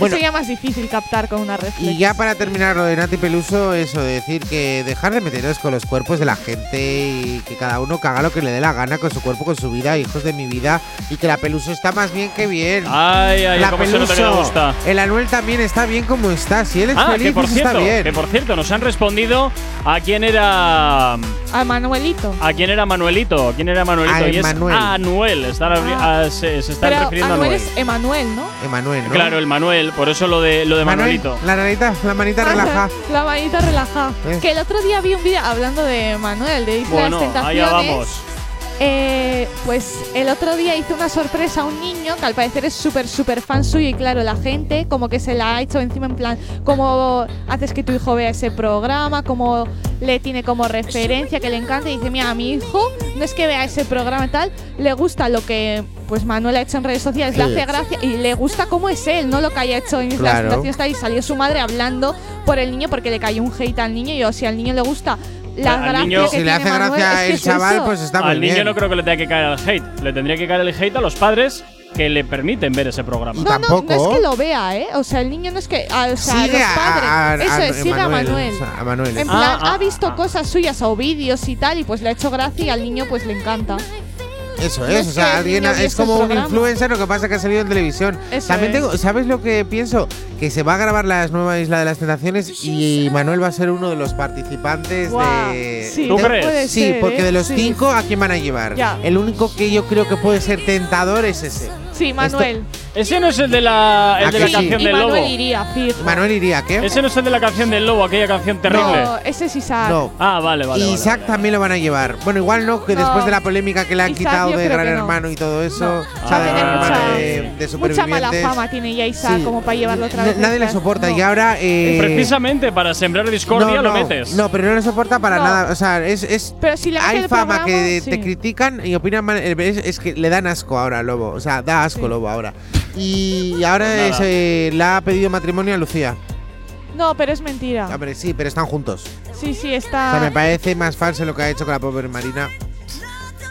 Bueno. Sería más difícil captar con una reflex. Y ya para terminar lo de Nati Peluso, eso de decir que dejar de meteros con los cuerpos de la gente y que cada uno haga lo que le dé la gana con su cuerpo, con su vida, hijos de mi vida, y que la Peluso está más bien que bien. Ay, ay, la cómo se nota que le gusta. el Anuel también está bien como está. Si él es Ah, feliz, que por pues cierto, está bien. que por cierto, nos han respondido a quién era A Manuelito. a quién era Manuelito, quién era Manuelito A y es Emanuel. a Anuel, están Ah. a- se, se están Pero refiriendo a Anuel Anuel. es Emanuel, ¿no? Emanuel, ¿no? Claro, el Manuel, por eso lo de lo de Manuel, Manuelito. la manita, la manita relajada. La manita relajada. ¿Eh? Que el otro día vi un vídeo hablando de Manuel, de Isla Bueno, de las Tentaciones. allá vamos. Eh, pues el otro día hizo una sorpresa a un niño que al parecer es súper, súper fan suyo y claro, la gente como que se la ha hecho encima en plan, cómo haces que tu hijo vea ese programa, cómo le tiene como referencia, que le encanta y dice, mira, a mi hijo no es que vea ese programa y tal, le gusta lo que pues Manuel ha hecho en redes sociales, le hace gracia y le gusta cómo es él, no lo que haya hecho en Claro. Tentaciones tal, y salió su madre hablando por el niño porque le cayó un hate al niño y yo, si al niño le gusta la Al niño- que Si le hace Manuel, gracia es que el es chaval, eso. pues está muy Al niño bien. no creo que le tenga que caer el hate, le tendría que caer el hate a los padres que le permiten ver ese programa. Y No, no, no tampoco. es que lo vea, ¿eh? O sea, el niño no es que. ah, o sea, Sigue los a- padres. a- a- eso a es, sigue a Manuel, Manuel. o sea, a Manuel. En Ah, plan, ah, ha visto ah. cosas suyas o vídeos y tal, y pues le ha hecho gracia y al niño pues le encanta. Eso es, es o sea, alguien es como un programa. influencer, lo que pasa que ha salido en televisión. Eso También es. tengo, ¿sabes lo que pienso? Que se va a grabar la nueva Isla de las Tentaciones y Manuel va a ser uno de los participantes de. sí, ¿Tú de- crees? Sí, ser, porque ¿eh? de los Sí. cinco, ¿a quién van a llevar? Ya. El único que yo creo que puede ser tentador es ese. Sí, Manuel. Ese no es el de la, el ¿A de la sí? canción y del Manuel lobo. iría, fijo. Manuel iría, ¿qué? Ese no es el de la canción del lobo, aquella canción terrible. No, ese es Isaac. No. Ah, vale, vale. y vale, Isaac vale. también lo van a llevar. Bueno, igual no, que No. después de la polémica que le han Isaac quitado de Gran no. Hermano y todo eso, No. o Va sea, a de tener Gran mucha- Hermano de, de Mucha mala fama tiene ya Isaac Sí. como para llevarlo otra vez. nadie le soporta No. y ahora. eh, Precisamente para sembrar discordia no, lo no, metes. No, pero no le soporta para No. nada. O sea, es. es Pero si hay fama que te critican y opinan mal. Es, es que le dan asco ahora a Lobo. O sea, da asco. Lobo ahora. Y ahora Pues nada. se le ha pedido matrimonio a Lucía. No, pero es mentira. Hombre, sí, pero están juntos. Sí, sí, O sea, me está. parece más falso lo que ha hecho con la pobre Marina.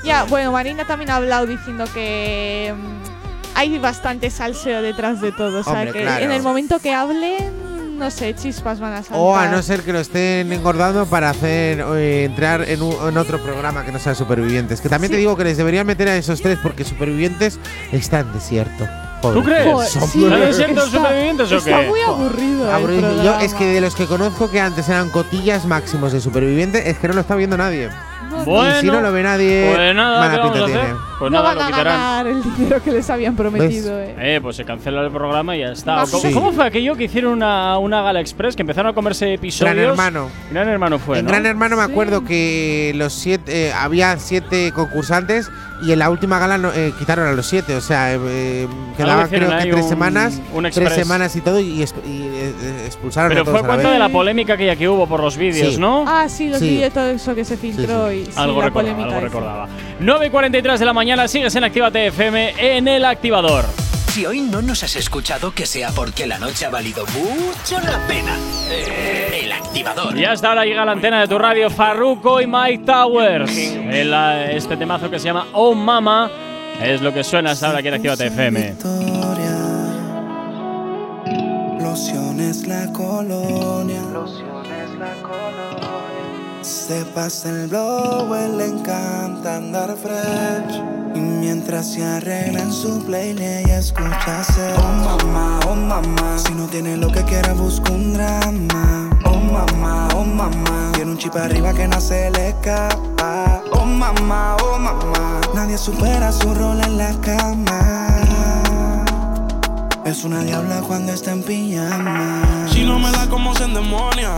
Ya, bueno, Marina también ha hablado diciendo que mm, hay bastante salseo detrás de todo. O sea, Hombre, que claro. en el momento que hablen, no sé, chispas van a saltar. O a no ser que lo estén engordando para hacer eh, entrar en, un- en otro programa que no sea Supervivientes. Que también te digo que les deberían meter a esos tres porque Supervivientes está en desierto. Joder. ¿Tú crees? Son sí, ¿Está está- supervivientes o Está qué? muy aburrido. el Aburrido. Yo es que de los que conozco que antes eran cotillas máximos de supervivientes, es que no lo está viendo nadie. No, Bueno, y si no lo ve nadie, pues nada, mala ¿qué vamos pinta tiene. Pues no nada, van lo a quitarán. ganar el dinero que les habían prometido. Eh. Eh, pues se cancela el programa y ya está. ¿Cómo, sí. cómo fue aquello que hicieron una, una gala express que empezaron a comerse episodios? Gran Hermano. Gran Hermano fue, en ¿no? Gran Hermano me Sí. acuerdo que los siete eh, había siete concursantes y en la última gala no- eh, quitaron a los siete. O sea, eh, eh, quedaban creo que tres un- semanas, un tres semanas y todo y, y, eh, expulsaron Pero a todos fue a cuenta de la polémica que ya que hubo por los vídeos, Sí. ¿no? Ah, sí, los Sí. vídeos, todo eso que se filtró y sí, algo la recordaba, algo recordaba. 9 y 43 de la mañana, sigues en Activa TFM en el activador. Si hoy no nos has escuchado, que sea porque la noche ha valido mucho la pena. Eh, El activador. Y hasta ahora llega a la antena de tu radio Farruko y Mike Towers. El, este temazo que se llama Oh Mama es lo que suena hasta ahora aquí en Activa TFM. Lociones la colonia. Lociones la colonia. Se pasa el blow, le encanta andar fresh. Y mientras se arregla en su playlist y escucha Oh mamá, oh mamá. Si no tiene lo que quiera, busca un drama. Oh mamá, oh mamá. Tiene un chip arriba que no se le escapa. Oh mamá, oh mamá. Nadie supera su rol en la cama. Es una diabla cuando está en pijama. Si no me da como se endemonia,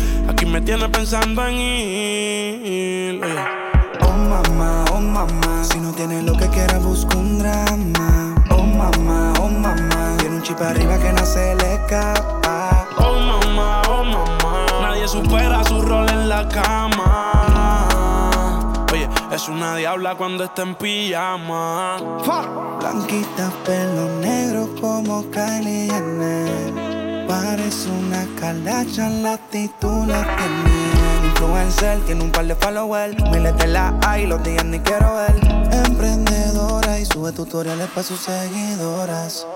Aquí me tienes pensando en ir. Oh mamá, oh mamá, si no tienes lo que quieras busca un drama. Oh mamá, oh mamá, tiene un chip arriba que no se le escapa. Oh mamá, oh mamá, nadie supera su rol en la cama. Oye, es una diabla cuando está en pijama. Blanquita, pelo negro como Kylie Jenner. Parece una calacha, la actitud la tiene. Influencer, tiene un par de followers. Miles de la hay, los días ni quiero ver. Emprendedora y sube tutoriales para sus seguidoras.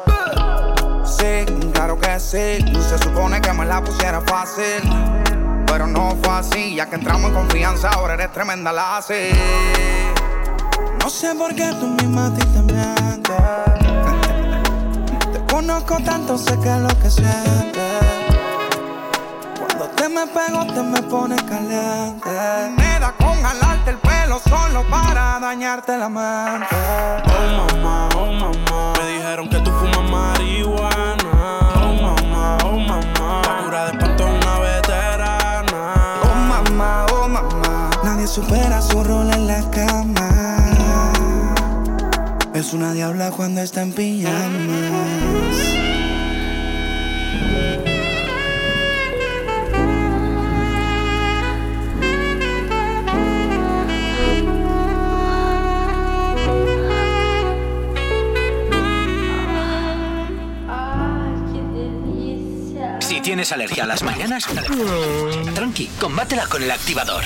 Sí, claro que sí. Se supone que me la pusiera fácil. Pero no fue así, ya que entramos en confianza, ahora eres tremenda la así. No sé por qué tú misma a ti te. Conozco tanto, sé que es lo que sientes. Cuando te me pego, te me pones caliente. Me da con jalarte el pelo solo para dañarte la mente. Oh mamá, oh mamá, me dijeron que tú fumas marihuana. Oh mamá, oh mamá, la cura de espanto es una veterana. Oh mamá, oh mamá, nadie supera su rol en la cama. Es una diabla cuando está en pijamas. Si tienes alergia a las mañanas, tranqui, combátela con el activador.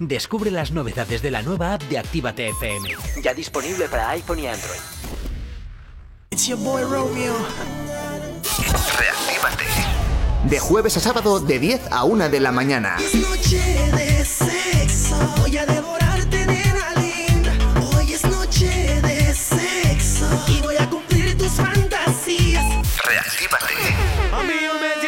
Descubre las novedades de la nueva app de Actívate FM. Ya disponible para iPhone y Android. It's your boy Romeo. Reactívate. De jueves a sábado de 10 a 1 de la mañana. Noche de sexo, voy a devorarte, linda. Hoy es noche de sexo y voy a cumplir tus fantasías. Reactívate. Mami, yo me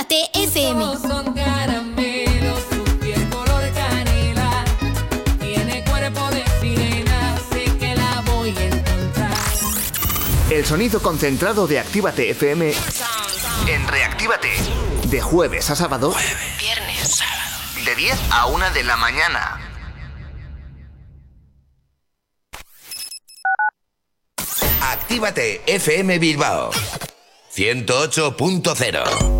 Actívate FM. Son caramelos, su piel color canela. Tiene cuerpo de sirena, sé que la voy a encontrar. El sonido concentrado de Actívate FM en Reactívate. De jueves a sábado. Viernes, sábado. De 10 a 1 de la mañana. Actívate FM Bilbao 108.0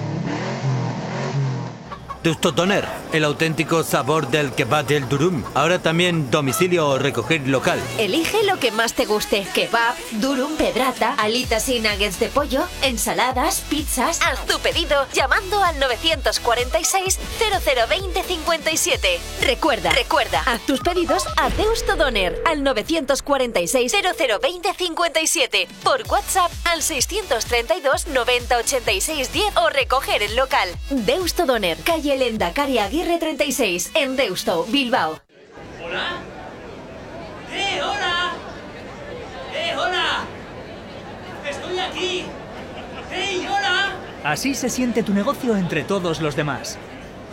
Deusto Doner, el auténtico sabor del kebab del durum. Ahora también domicilio o recoger local. Elige lo que más te guste. Kebab, durum, pedrata, alitas y nuggets de pollo, ensaladas, pizzas. Haz tu pedido llamando al 946 0020 57. Recuerda, recuerda, haz tus pedidos a Deusto Doner al 946 0020 57. Por WhatsApp al 632 90 86 10 o recoger el local. Deusto Doner, calle calle Lendakari Aguirre 36, en Deusto, Bilbao. ¿Hola? ¡Eh, hola! ¡Eh, hola! ¡Estoy aquí! ¡Hey, hola! Así se siente tu negocio entre todos los demás.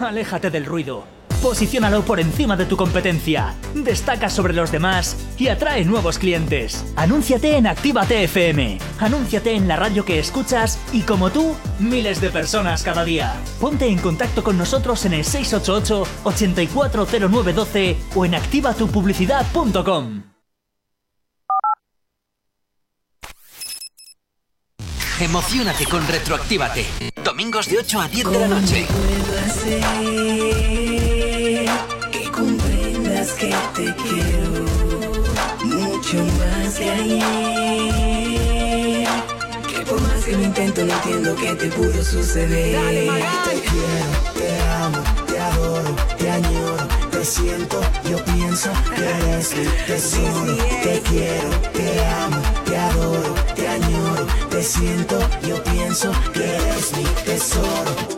Aléjate del ruido. Posiciónalo por encima de tu competencia. Destaca sobre los demás y atrae nuevos clientes. Anúnciate en Actívate FM. Anúnciate en la radio que escuchas y como tú, miles de personas cada día. Ponte en contacto con nosotros en el 688 840912 o en activatupublicidad.com. Emocionate con Retroactívate. Domingos de 8 a 10 de la noche. Que que te quiero mucho más que ayer. Que por más que lo intento, no entiendo qué te pudo suceder. Te quiero, te amo, te adoro, te añoro, te siento, yo pienso que eres mi tesoro. Te quiero, te amo, te adoro, te añoro, te siento, yo pienso que eres mi tesoro.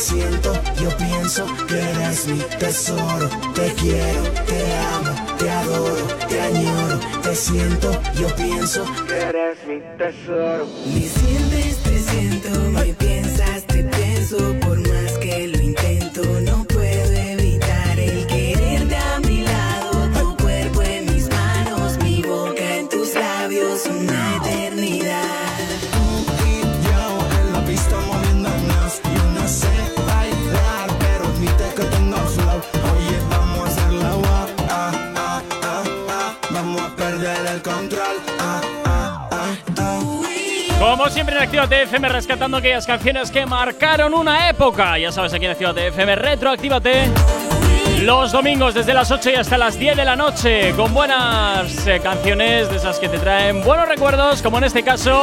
Siento, yo pienso que eres mi tesoro. Te quiero, te amo, te adoro, te añoro, te siento, yo pienso que eres mi tesoro. Me sientes, te siento, me piensas, te pienso, por más que lo intento, no Como siempre en Actívate FM rescatando aquellas canciones que marcaron una época. Ya sabes, aquí en Actívate FM, retroactívate. Los domingos desde las 8 y hasta las 10 de la noche con buenas eh, canciones de esas que te traen buenos recuerdos, como en este caso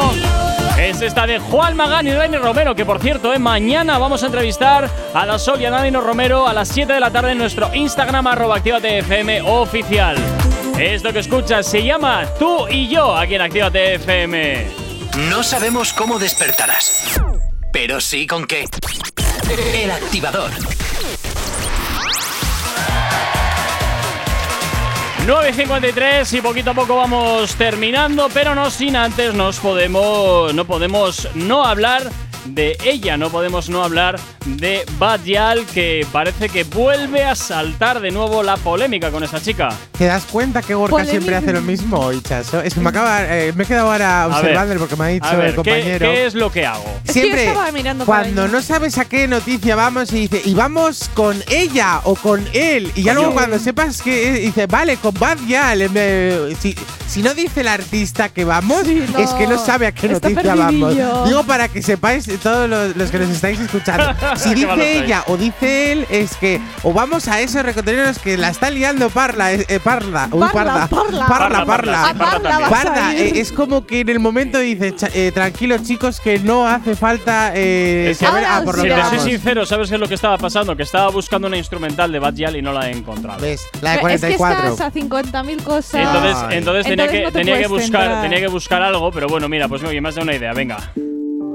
es esta de Juan Magán y Dani Romero, que por cierto, eh, mañana vamos a entrevistar a la Sol y a Dani Romero a las 7 de la tarde en nuestro Instagram arroba Actívate FM oficial. Esto que escuchas se llama Tú y yo aquí en Actívate FM. No sabemos cómo despertarás, pero sí con qué. El activador. 9.53 y poquito a poco vamos terminando, pero no sin antes nos podemos, no podemos no hablar de ella, no podemos no hablar Bad Yal, que parece que vuelve a saltar de nuevo la polémica con esta chica. ¿Te das cuenta que Gorka Polémica. siempre hace lo mismo, Ichazo? Es que me acaba, eh, me he quedado ahora observándole porque me ha dicho a ver, el ¿qué- compañero. ¿qué, es lo que hago? Siempre, cuando no sabes a qué noticia vamos y dice, y vamos con ella o con él. Y ya luego cuando sepas que es, dice, vale, con Bad Yal. en vez- Si, si no dice el artista que vamos, no. es que no sabe a qué Está noticia vamos. Digo para que sepáis eh, todos los, los que nos estáis escuchando. Si dice ella o dice él, es que o vamos a esos recontenidos que la está liando Parla, eh, eh, Parla, uy, Parla, Parla, Parla. Parla, Parla, Parla. eh, es como que en el momento dice, "Cha- eh, tranquilos chicos, que no hace falta eh, Es que, saber ah, por lo si que te soy vamos. sincero, ¿sabes qué es lo que estaba pasando? Que estaba buscando una instrumental de Bad Yal y no la he encontrado. ¿Ves? La Es que estás a 50.000 cosas. Entonces, entonces, tenía, Entonces que, no te tenía, que buscar, tenía que buscar algo, pero bueno, mira, pues oye, me has dado una idea, venga.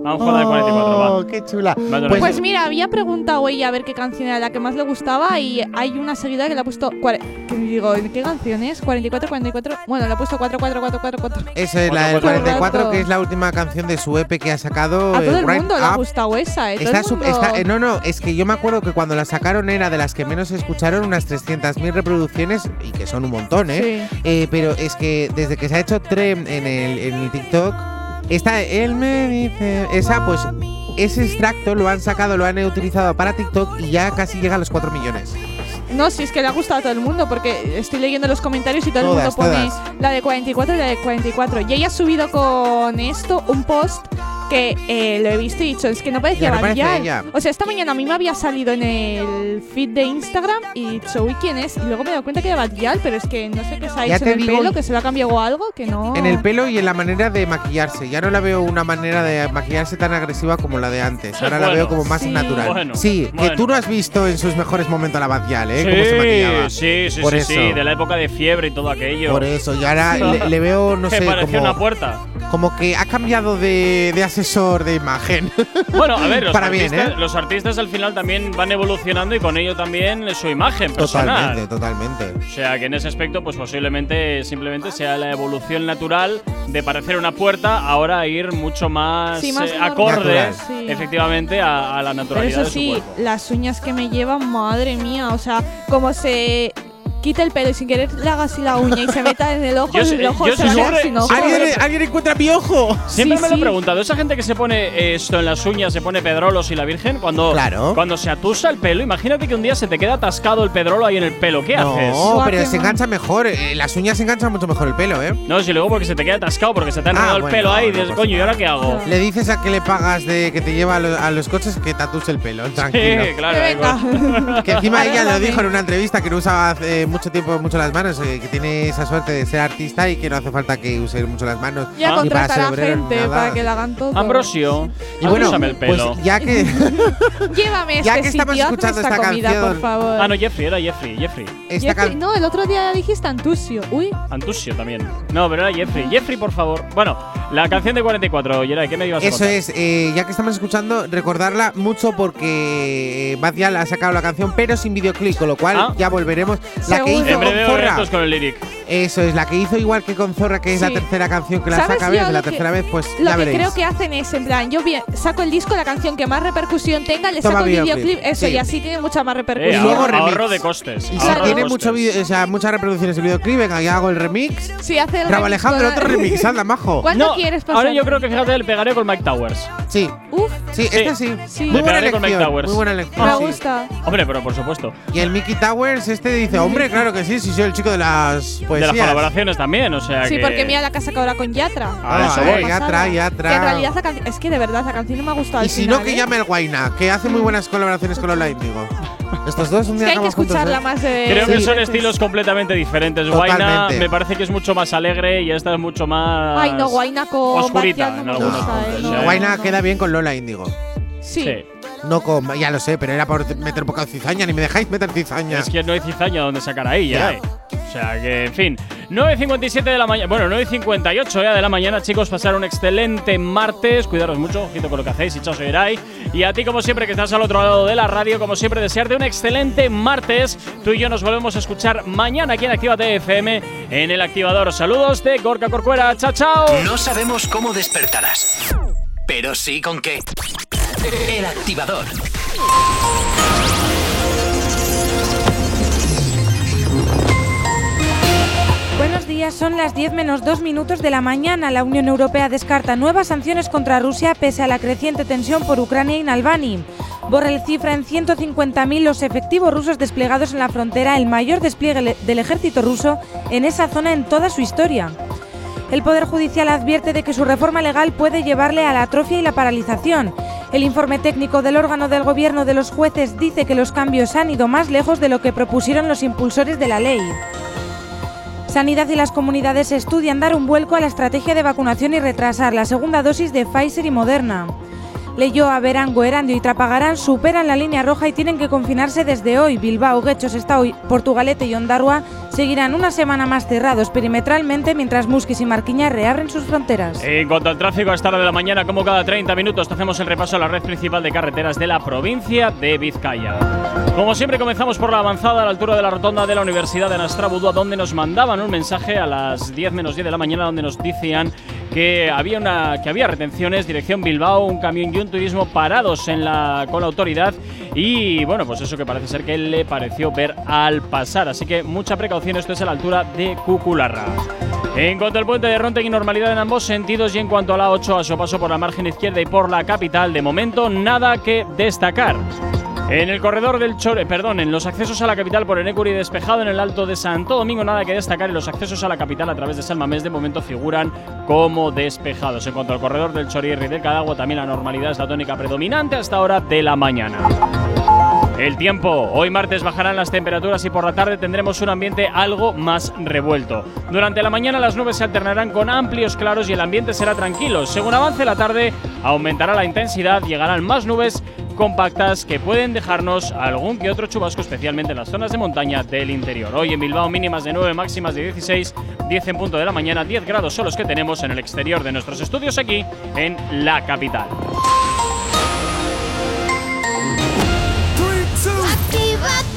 Vamos con la de 44, va. Oh, qué chula. Vale, Pues, Pues mira, había preguntado ella a ver qué canción era la que más le gustaba y hay una seguidora que le ha puesto. cuare- ¿Qué digo? ¿Qué canción es? 44, 44. Bueno, le ha puesto 4, 4, 4, 4, 4. esa es la del Todo el 44, rato. que es la última canción de su EP que ha sacado. A todo el Right mundo le ha Up. gustado esa, ¿eh? Todo Está el sup- mundo- está- eh, no, no, es que yo me acuerdo que cuando la sacaron era de las que menos se escucharon, unas 300.000 reproducciones, y que son un montón, ¿eh? Eh, pero es que desde que se ha hecho Trem en el, en el TikTok, esta, él me dice, esa, pues, ese extracto lo han sacado, lo han utilizado para TikTok y ya casi llega a los 4 millones. No, si es que le ha gustado a todo el mundo, porque estoy leyendo los comentarios y todo Todas, el mundo pone todas. la de 44 y la de 44. Y ella ha subido con esto un post que eh, lo he visto y he dicho, es que no parecía no ella. O sea, esta mañana a mí me había salido en el feed de Instagram y he dicho, uy, ¿quién es? Y luego me he dado cuenta que era Badial, pero es que no sé qué se ha hecho en el digo- pelo, que se le ha cambiado algo, que no. En el pelo y en la manera de maquillarse. Ya no la veo una manera de maquillarse tan agresiva como la de antes. Ahora la veo como más sí. natural. Bueno, sí, que tú no has visto en sus mejores momentos a la Badial, ¿eh? Cómo se maquillaba. Sí, sí, Por sí, eso. sí, de la época de fiebre y todo aquello. Por eso, y ahora le, le veo, no sé, parecía como, una puerta. como que ha cambiado de, de asesor de imagen. Bueno, a ver, los, Para bien, artistas, ¿eh? los artistas al final también van evolucionando y con ello también su imagen personal. Totalmente, totalmente. O sea que en ese aspecto, pues posiblemente simplemente sea la evolución natural de parecer una puerta, ahora a ir mucho más, Sí, más eh, acorde. Sí. efectivamente, a, a la Pero naturalidad eso de su sí, cuerpo. las uñas que me llevan, madre mía. O sea, como se quita el pelo y sin querer le haga así la uña y se meta en el ojo, Yo sé- el ojo yo se va a quedar sobre- sin ojo. ¿Alguien, alguien encuentra mi ojo? Siempre Sí, me lo he sí. preguntado, esa gente que se pone esto en las uñas, se pone pedrolos y la virgen, cuando, Claro. cuando se atusa el pelo, imagínate que un día se te queda atascado el pedrolo ahí en el pelo, ¿qué haces? No, pero se engancha mejor. eh, las uñas se enganchan mucho mejor el pelo, ¿eh? No, si luego porque se te queda atascado, porque se te ha Ah, enredado el bueno, pelo ahí y no, dices, por coño, ¿y ahora qué hago? Le dices a que le pagas de que te lleva a, lo- a los coches que tatúes el pelo, tranquilo. Sí, claro. Que encima ella lo Arréglame. dijo en una entrevista que no usaba hace mucho tiempo mucho las manos, eh, que tiene esa suerte de ser artista y que no hace falta que use mucho las manos. Ya ni para ser obrero gente nada. para que le hagan todo. Ambrosio, Y bueno, el pelo. pues ya que Llévame a Ya este que estamos sitio, escuchando esta, esta comida, canción- por favor. ah, no, Jeffrey, era Jeffrey, Jeffrey. esta Jeffrey- no, el otro día dijiste Antusio. Uy, Antusio también. No, pero era Jeffrey. Jeffrey, por favor. Bueno, la canción de 44, Yeray, ¿qué me ibas a Eso contar? es, eh, ya que estamos escuchando, recordarla mucho porque Bad Gyal ha sacado la canción, pero sin videoclip, con lo cual Ah. ya volveremos. La que hizo En breve con Zorra. con el lyric. Eso es, la que hizo igual que con Zorra, que es la tercera canción que la ¿Sabes saca, lo La tercera vez, pues lo ya que veréis. creo que hacen es, en plan, yo bien- saco el disco, la canción que más repercusión tenga, le Toma saco el videoclip, videoclip, eso, sí. y así tiene mucha más Eh, repercusión. Y luego ahorro, remix. ahorro de costes. Y si ahorro de tiene costes. mucho video- o sea, muchas reproducciones el videoclip, venga, ya hago el remix. Sí, hace el Bravo remix Alejandro, otro remix, anda, majo. ¿Cuándo No, quieres pasar? ahora yo creo que fíjate, le pegaré con Mike Towers. Sí, Uf, sí, este sí. Sí. Muy buena pegaré con Mike elección, Towers. muy buena elección. me sí. gusta. Hombre, pero por supuesto. Y el Mickey Towers, este dice, hombre, claro que sí, sí soy el chico de las de poesías. las colaboraciones también, o sea Sí, que. porque mira la que ha sacado ahora con Yatra. Ah, Una eso voy. Yatra, Yatra. Que en realidad esa canción. Es que de verdad, esa canción no me ha gustado. Y si final, no, que ¿eh? llame el Guaina, que hace muy buenas colaboraciones con Lola Índigo. Estos dos un Es día que hay que acaban juntos, escucharla ¿eh? más de. Creo que sí. son estilos completamente diferentes. Guaina me parece que es mucho más alegre y esta es mucho más. Ay, no, Guaina con. Oscurita, en me algunos gusta, puntos, eh, no. Guaina queda bien con Lola Índigo. Sí. Sí. No con, ya lo sé, pero era por meter un poco de cizaña, ni me dejáis meter cizaña. Es que no hay cizaña donde sacar ahí, ya. Ya. hay. O sea que, en fin. 9.57 de la mañana. Bueno, 9.58 ya de la mañana, chicos. Pasar un excelente martes. Cuidaros mucho, ojito con lo que hacéis. Y chao, soy Eray. Y a ti, como siempre, que estás al otro lado de la radio, como siempre, desearte un excelente martes. Tú y yo nos volvemos a escuchar mañana aquí en Actívate FM en el activador. Saludos de Gorka Corcuera. Chao, chao. No sabemos cómo despertarás, pero sí con qué. El activador. Días, son las 10 menos 2 minutos de la mañana. La Unión Europea descarta nuevas sanciones contra Rusia pese a la creciente tensión por Ucrania y Navalny. Borrell cifra en 150.000 los efectivos rusos desplegados en la frontera, el mayor despliegue del ejército ruso en esa zona en toda su historia. El Poder Judicial advierte de que su reforma legal puede llevarle a la atrofia y la paralización. El informe técnico del órgano del gobierno de los jueces dice que los cambios han ido más lejos de lo que propusieron los impulsores de la ley. Sanidad y las comunidades estudian dar un vuelco a la estrategia de vacunación y retrasar la segunda dosis de Pfizer y Moderna. Leyoa, Berango, Erandio y Trapagarán superan la línea roja y tienen que confinarse desde hoy. Bilbao, Guecho, Sestao, Portugalete y Ondarroa seguirán una semana más cerrados perimetralmente mientras Musquis y Marquiña reabren sus fronteras. En cuanto al tráfico, a esta hora de la mañana, como cada 30 minutos, hacemos el repaso a la red principal de carreteras de la provincia de Vizcaya. Como siempre, comenzamos por la avanzada a la altura de la rotonda de la Universidad de Nastrabudúa, donde nos mandaban un mensaje a las 10 menos 10 de la mañana, donde nos decían que había, una, que había retenciones, dirección Bilbao, un camión y un turismo parados con la autoridad. Y bueno, pues eso que parece ser que le pareció ver al pasar. Así que mucha precaución, esto es a la altura de Cucularra. En cuanto al puente de Ronten y normalidad en ambos sentidos y en cuanto a la 8 a su paso por la margen izquierda y por la capital, de momento nada que destacar. En el corredor del Chore, perdón, en los accesos a la capital por Enecuri despejado en el Alto de Santo Domingo, nada que destacar y los accesos a la capital a través de Salmamés de momento figuran como despejados. En cuanto al corredor del Chorierri del Cadagua, también la normalidad es la tónica predominante hasta hora de la mañana. El tiempo. Hoy martes bajarán las temperaturas y por la tarde tendremos un ambiente algo más revuelto. Durante la mañana las nubes se alternarán con amplios claros y el ambiente será tranquilo. Según avance la tarde, aumentará la intensidad, llegarán más nubes compactas que pueden dejarnos algún que otro chubasco, especialmente en las zonas de montaña del interior. Hoy en Bilbao mínimas de 9, máximas de 16, 10 en punto de la mañana, 10 grados son los que tenemos en el exterior de nuestros estudios aquí en la capital. What?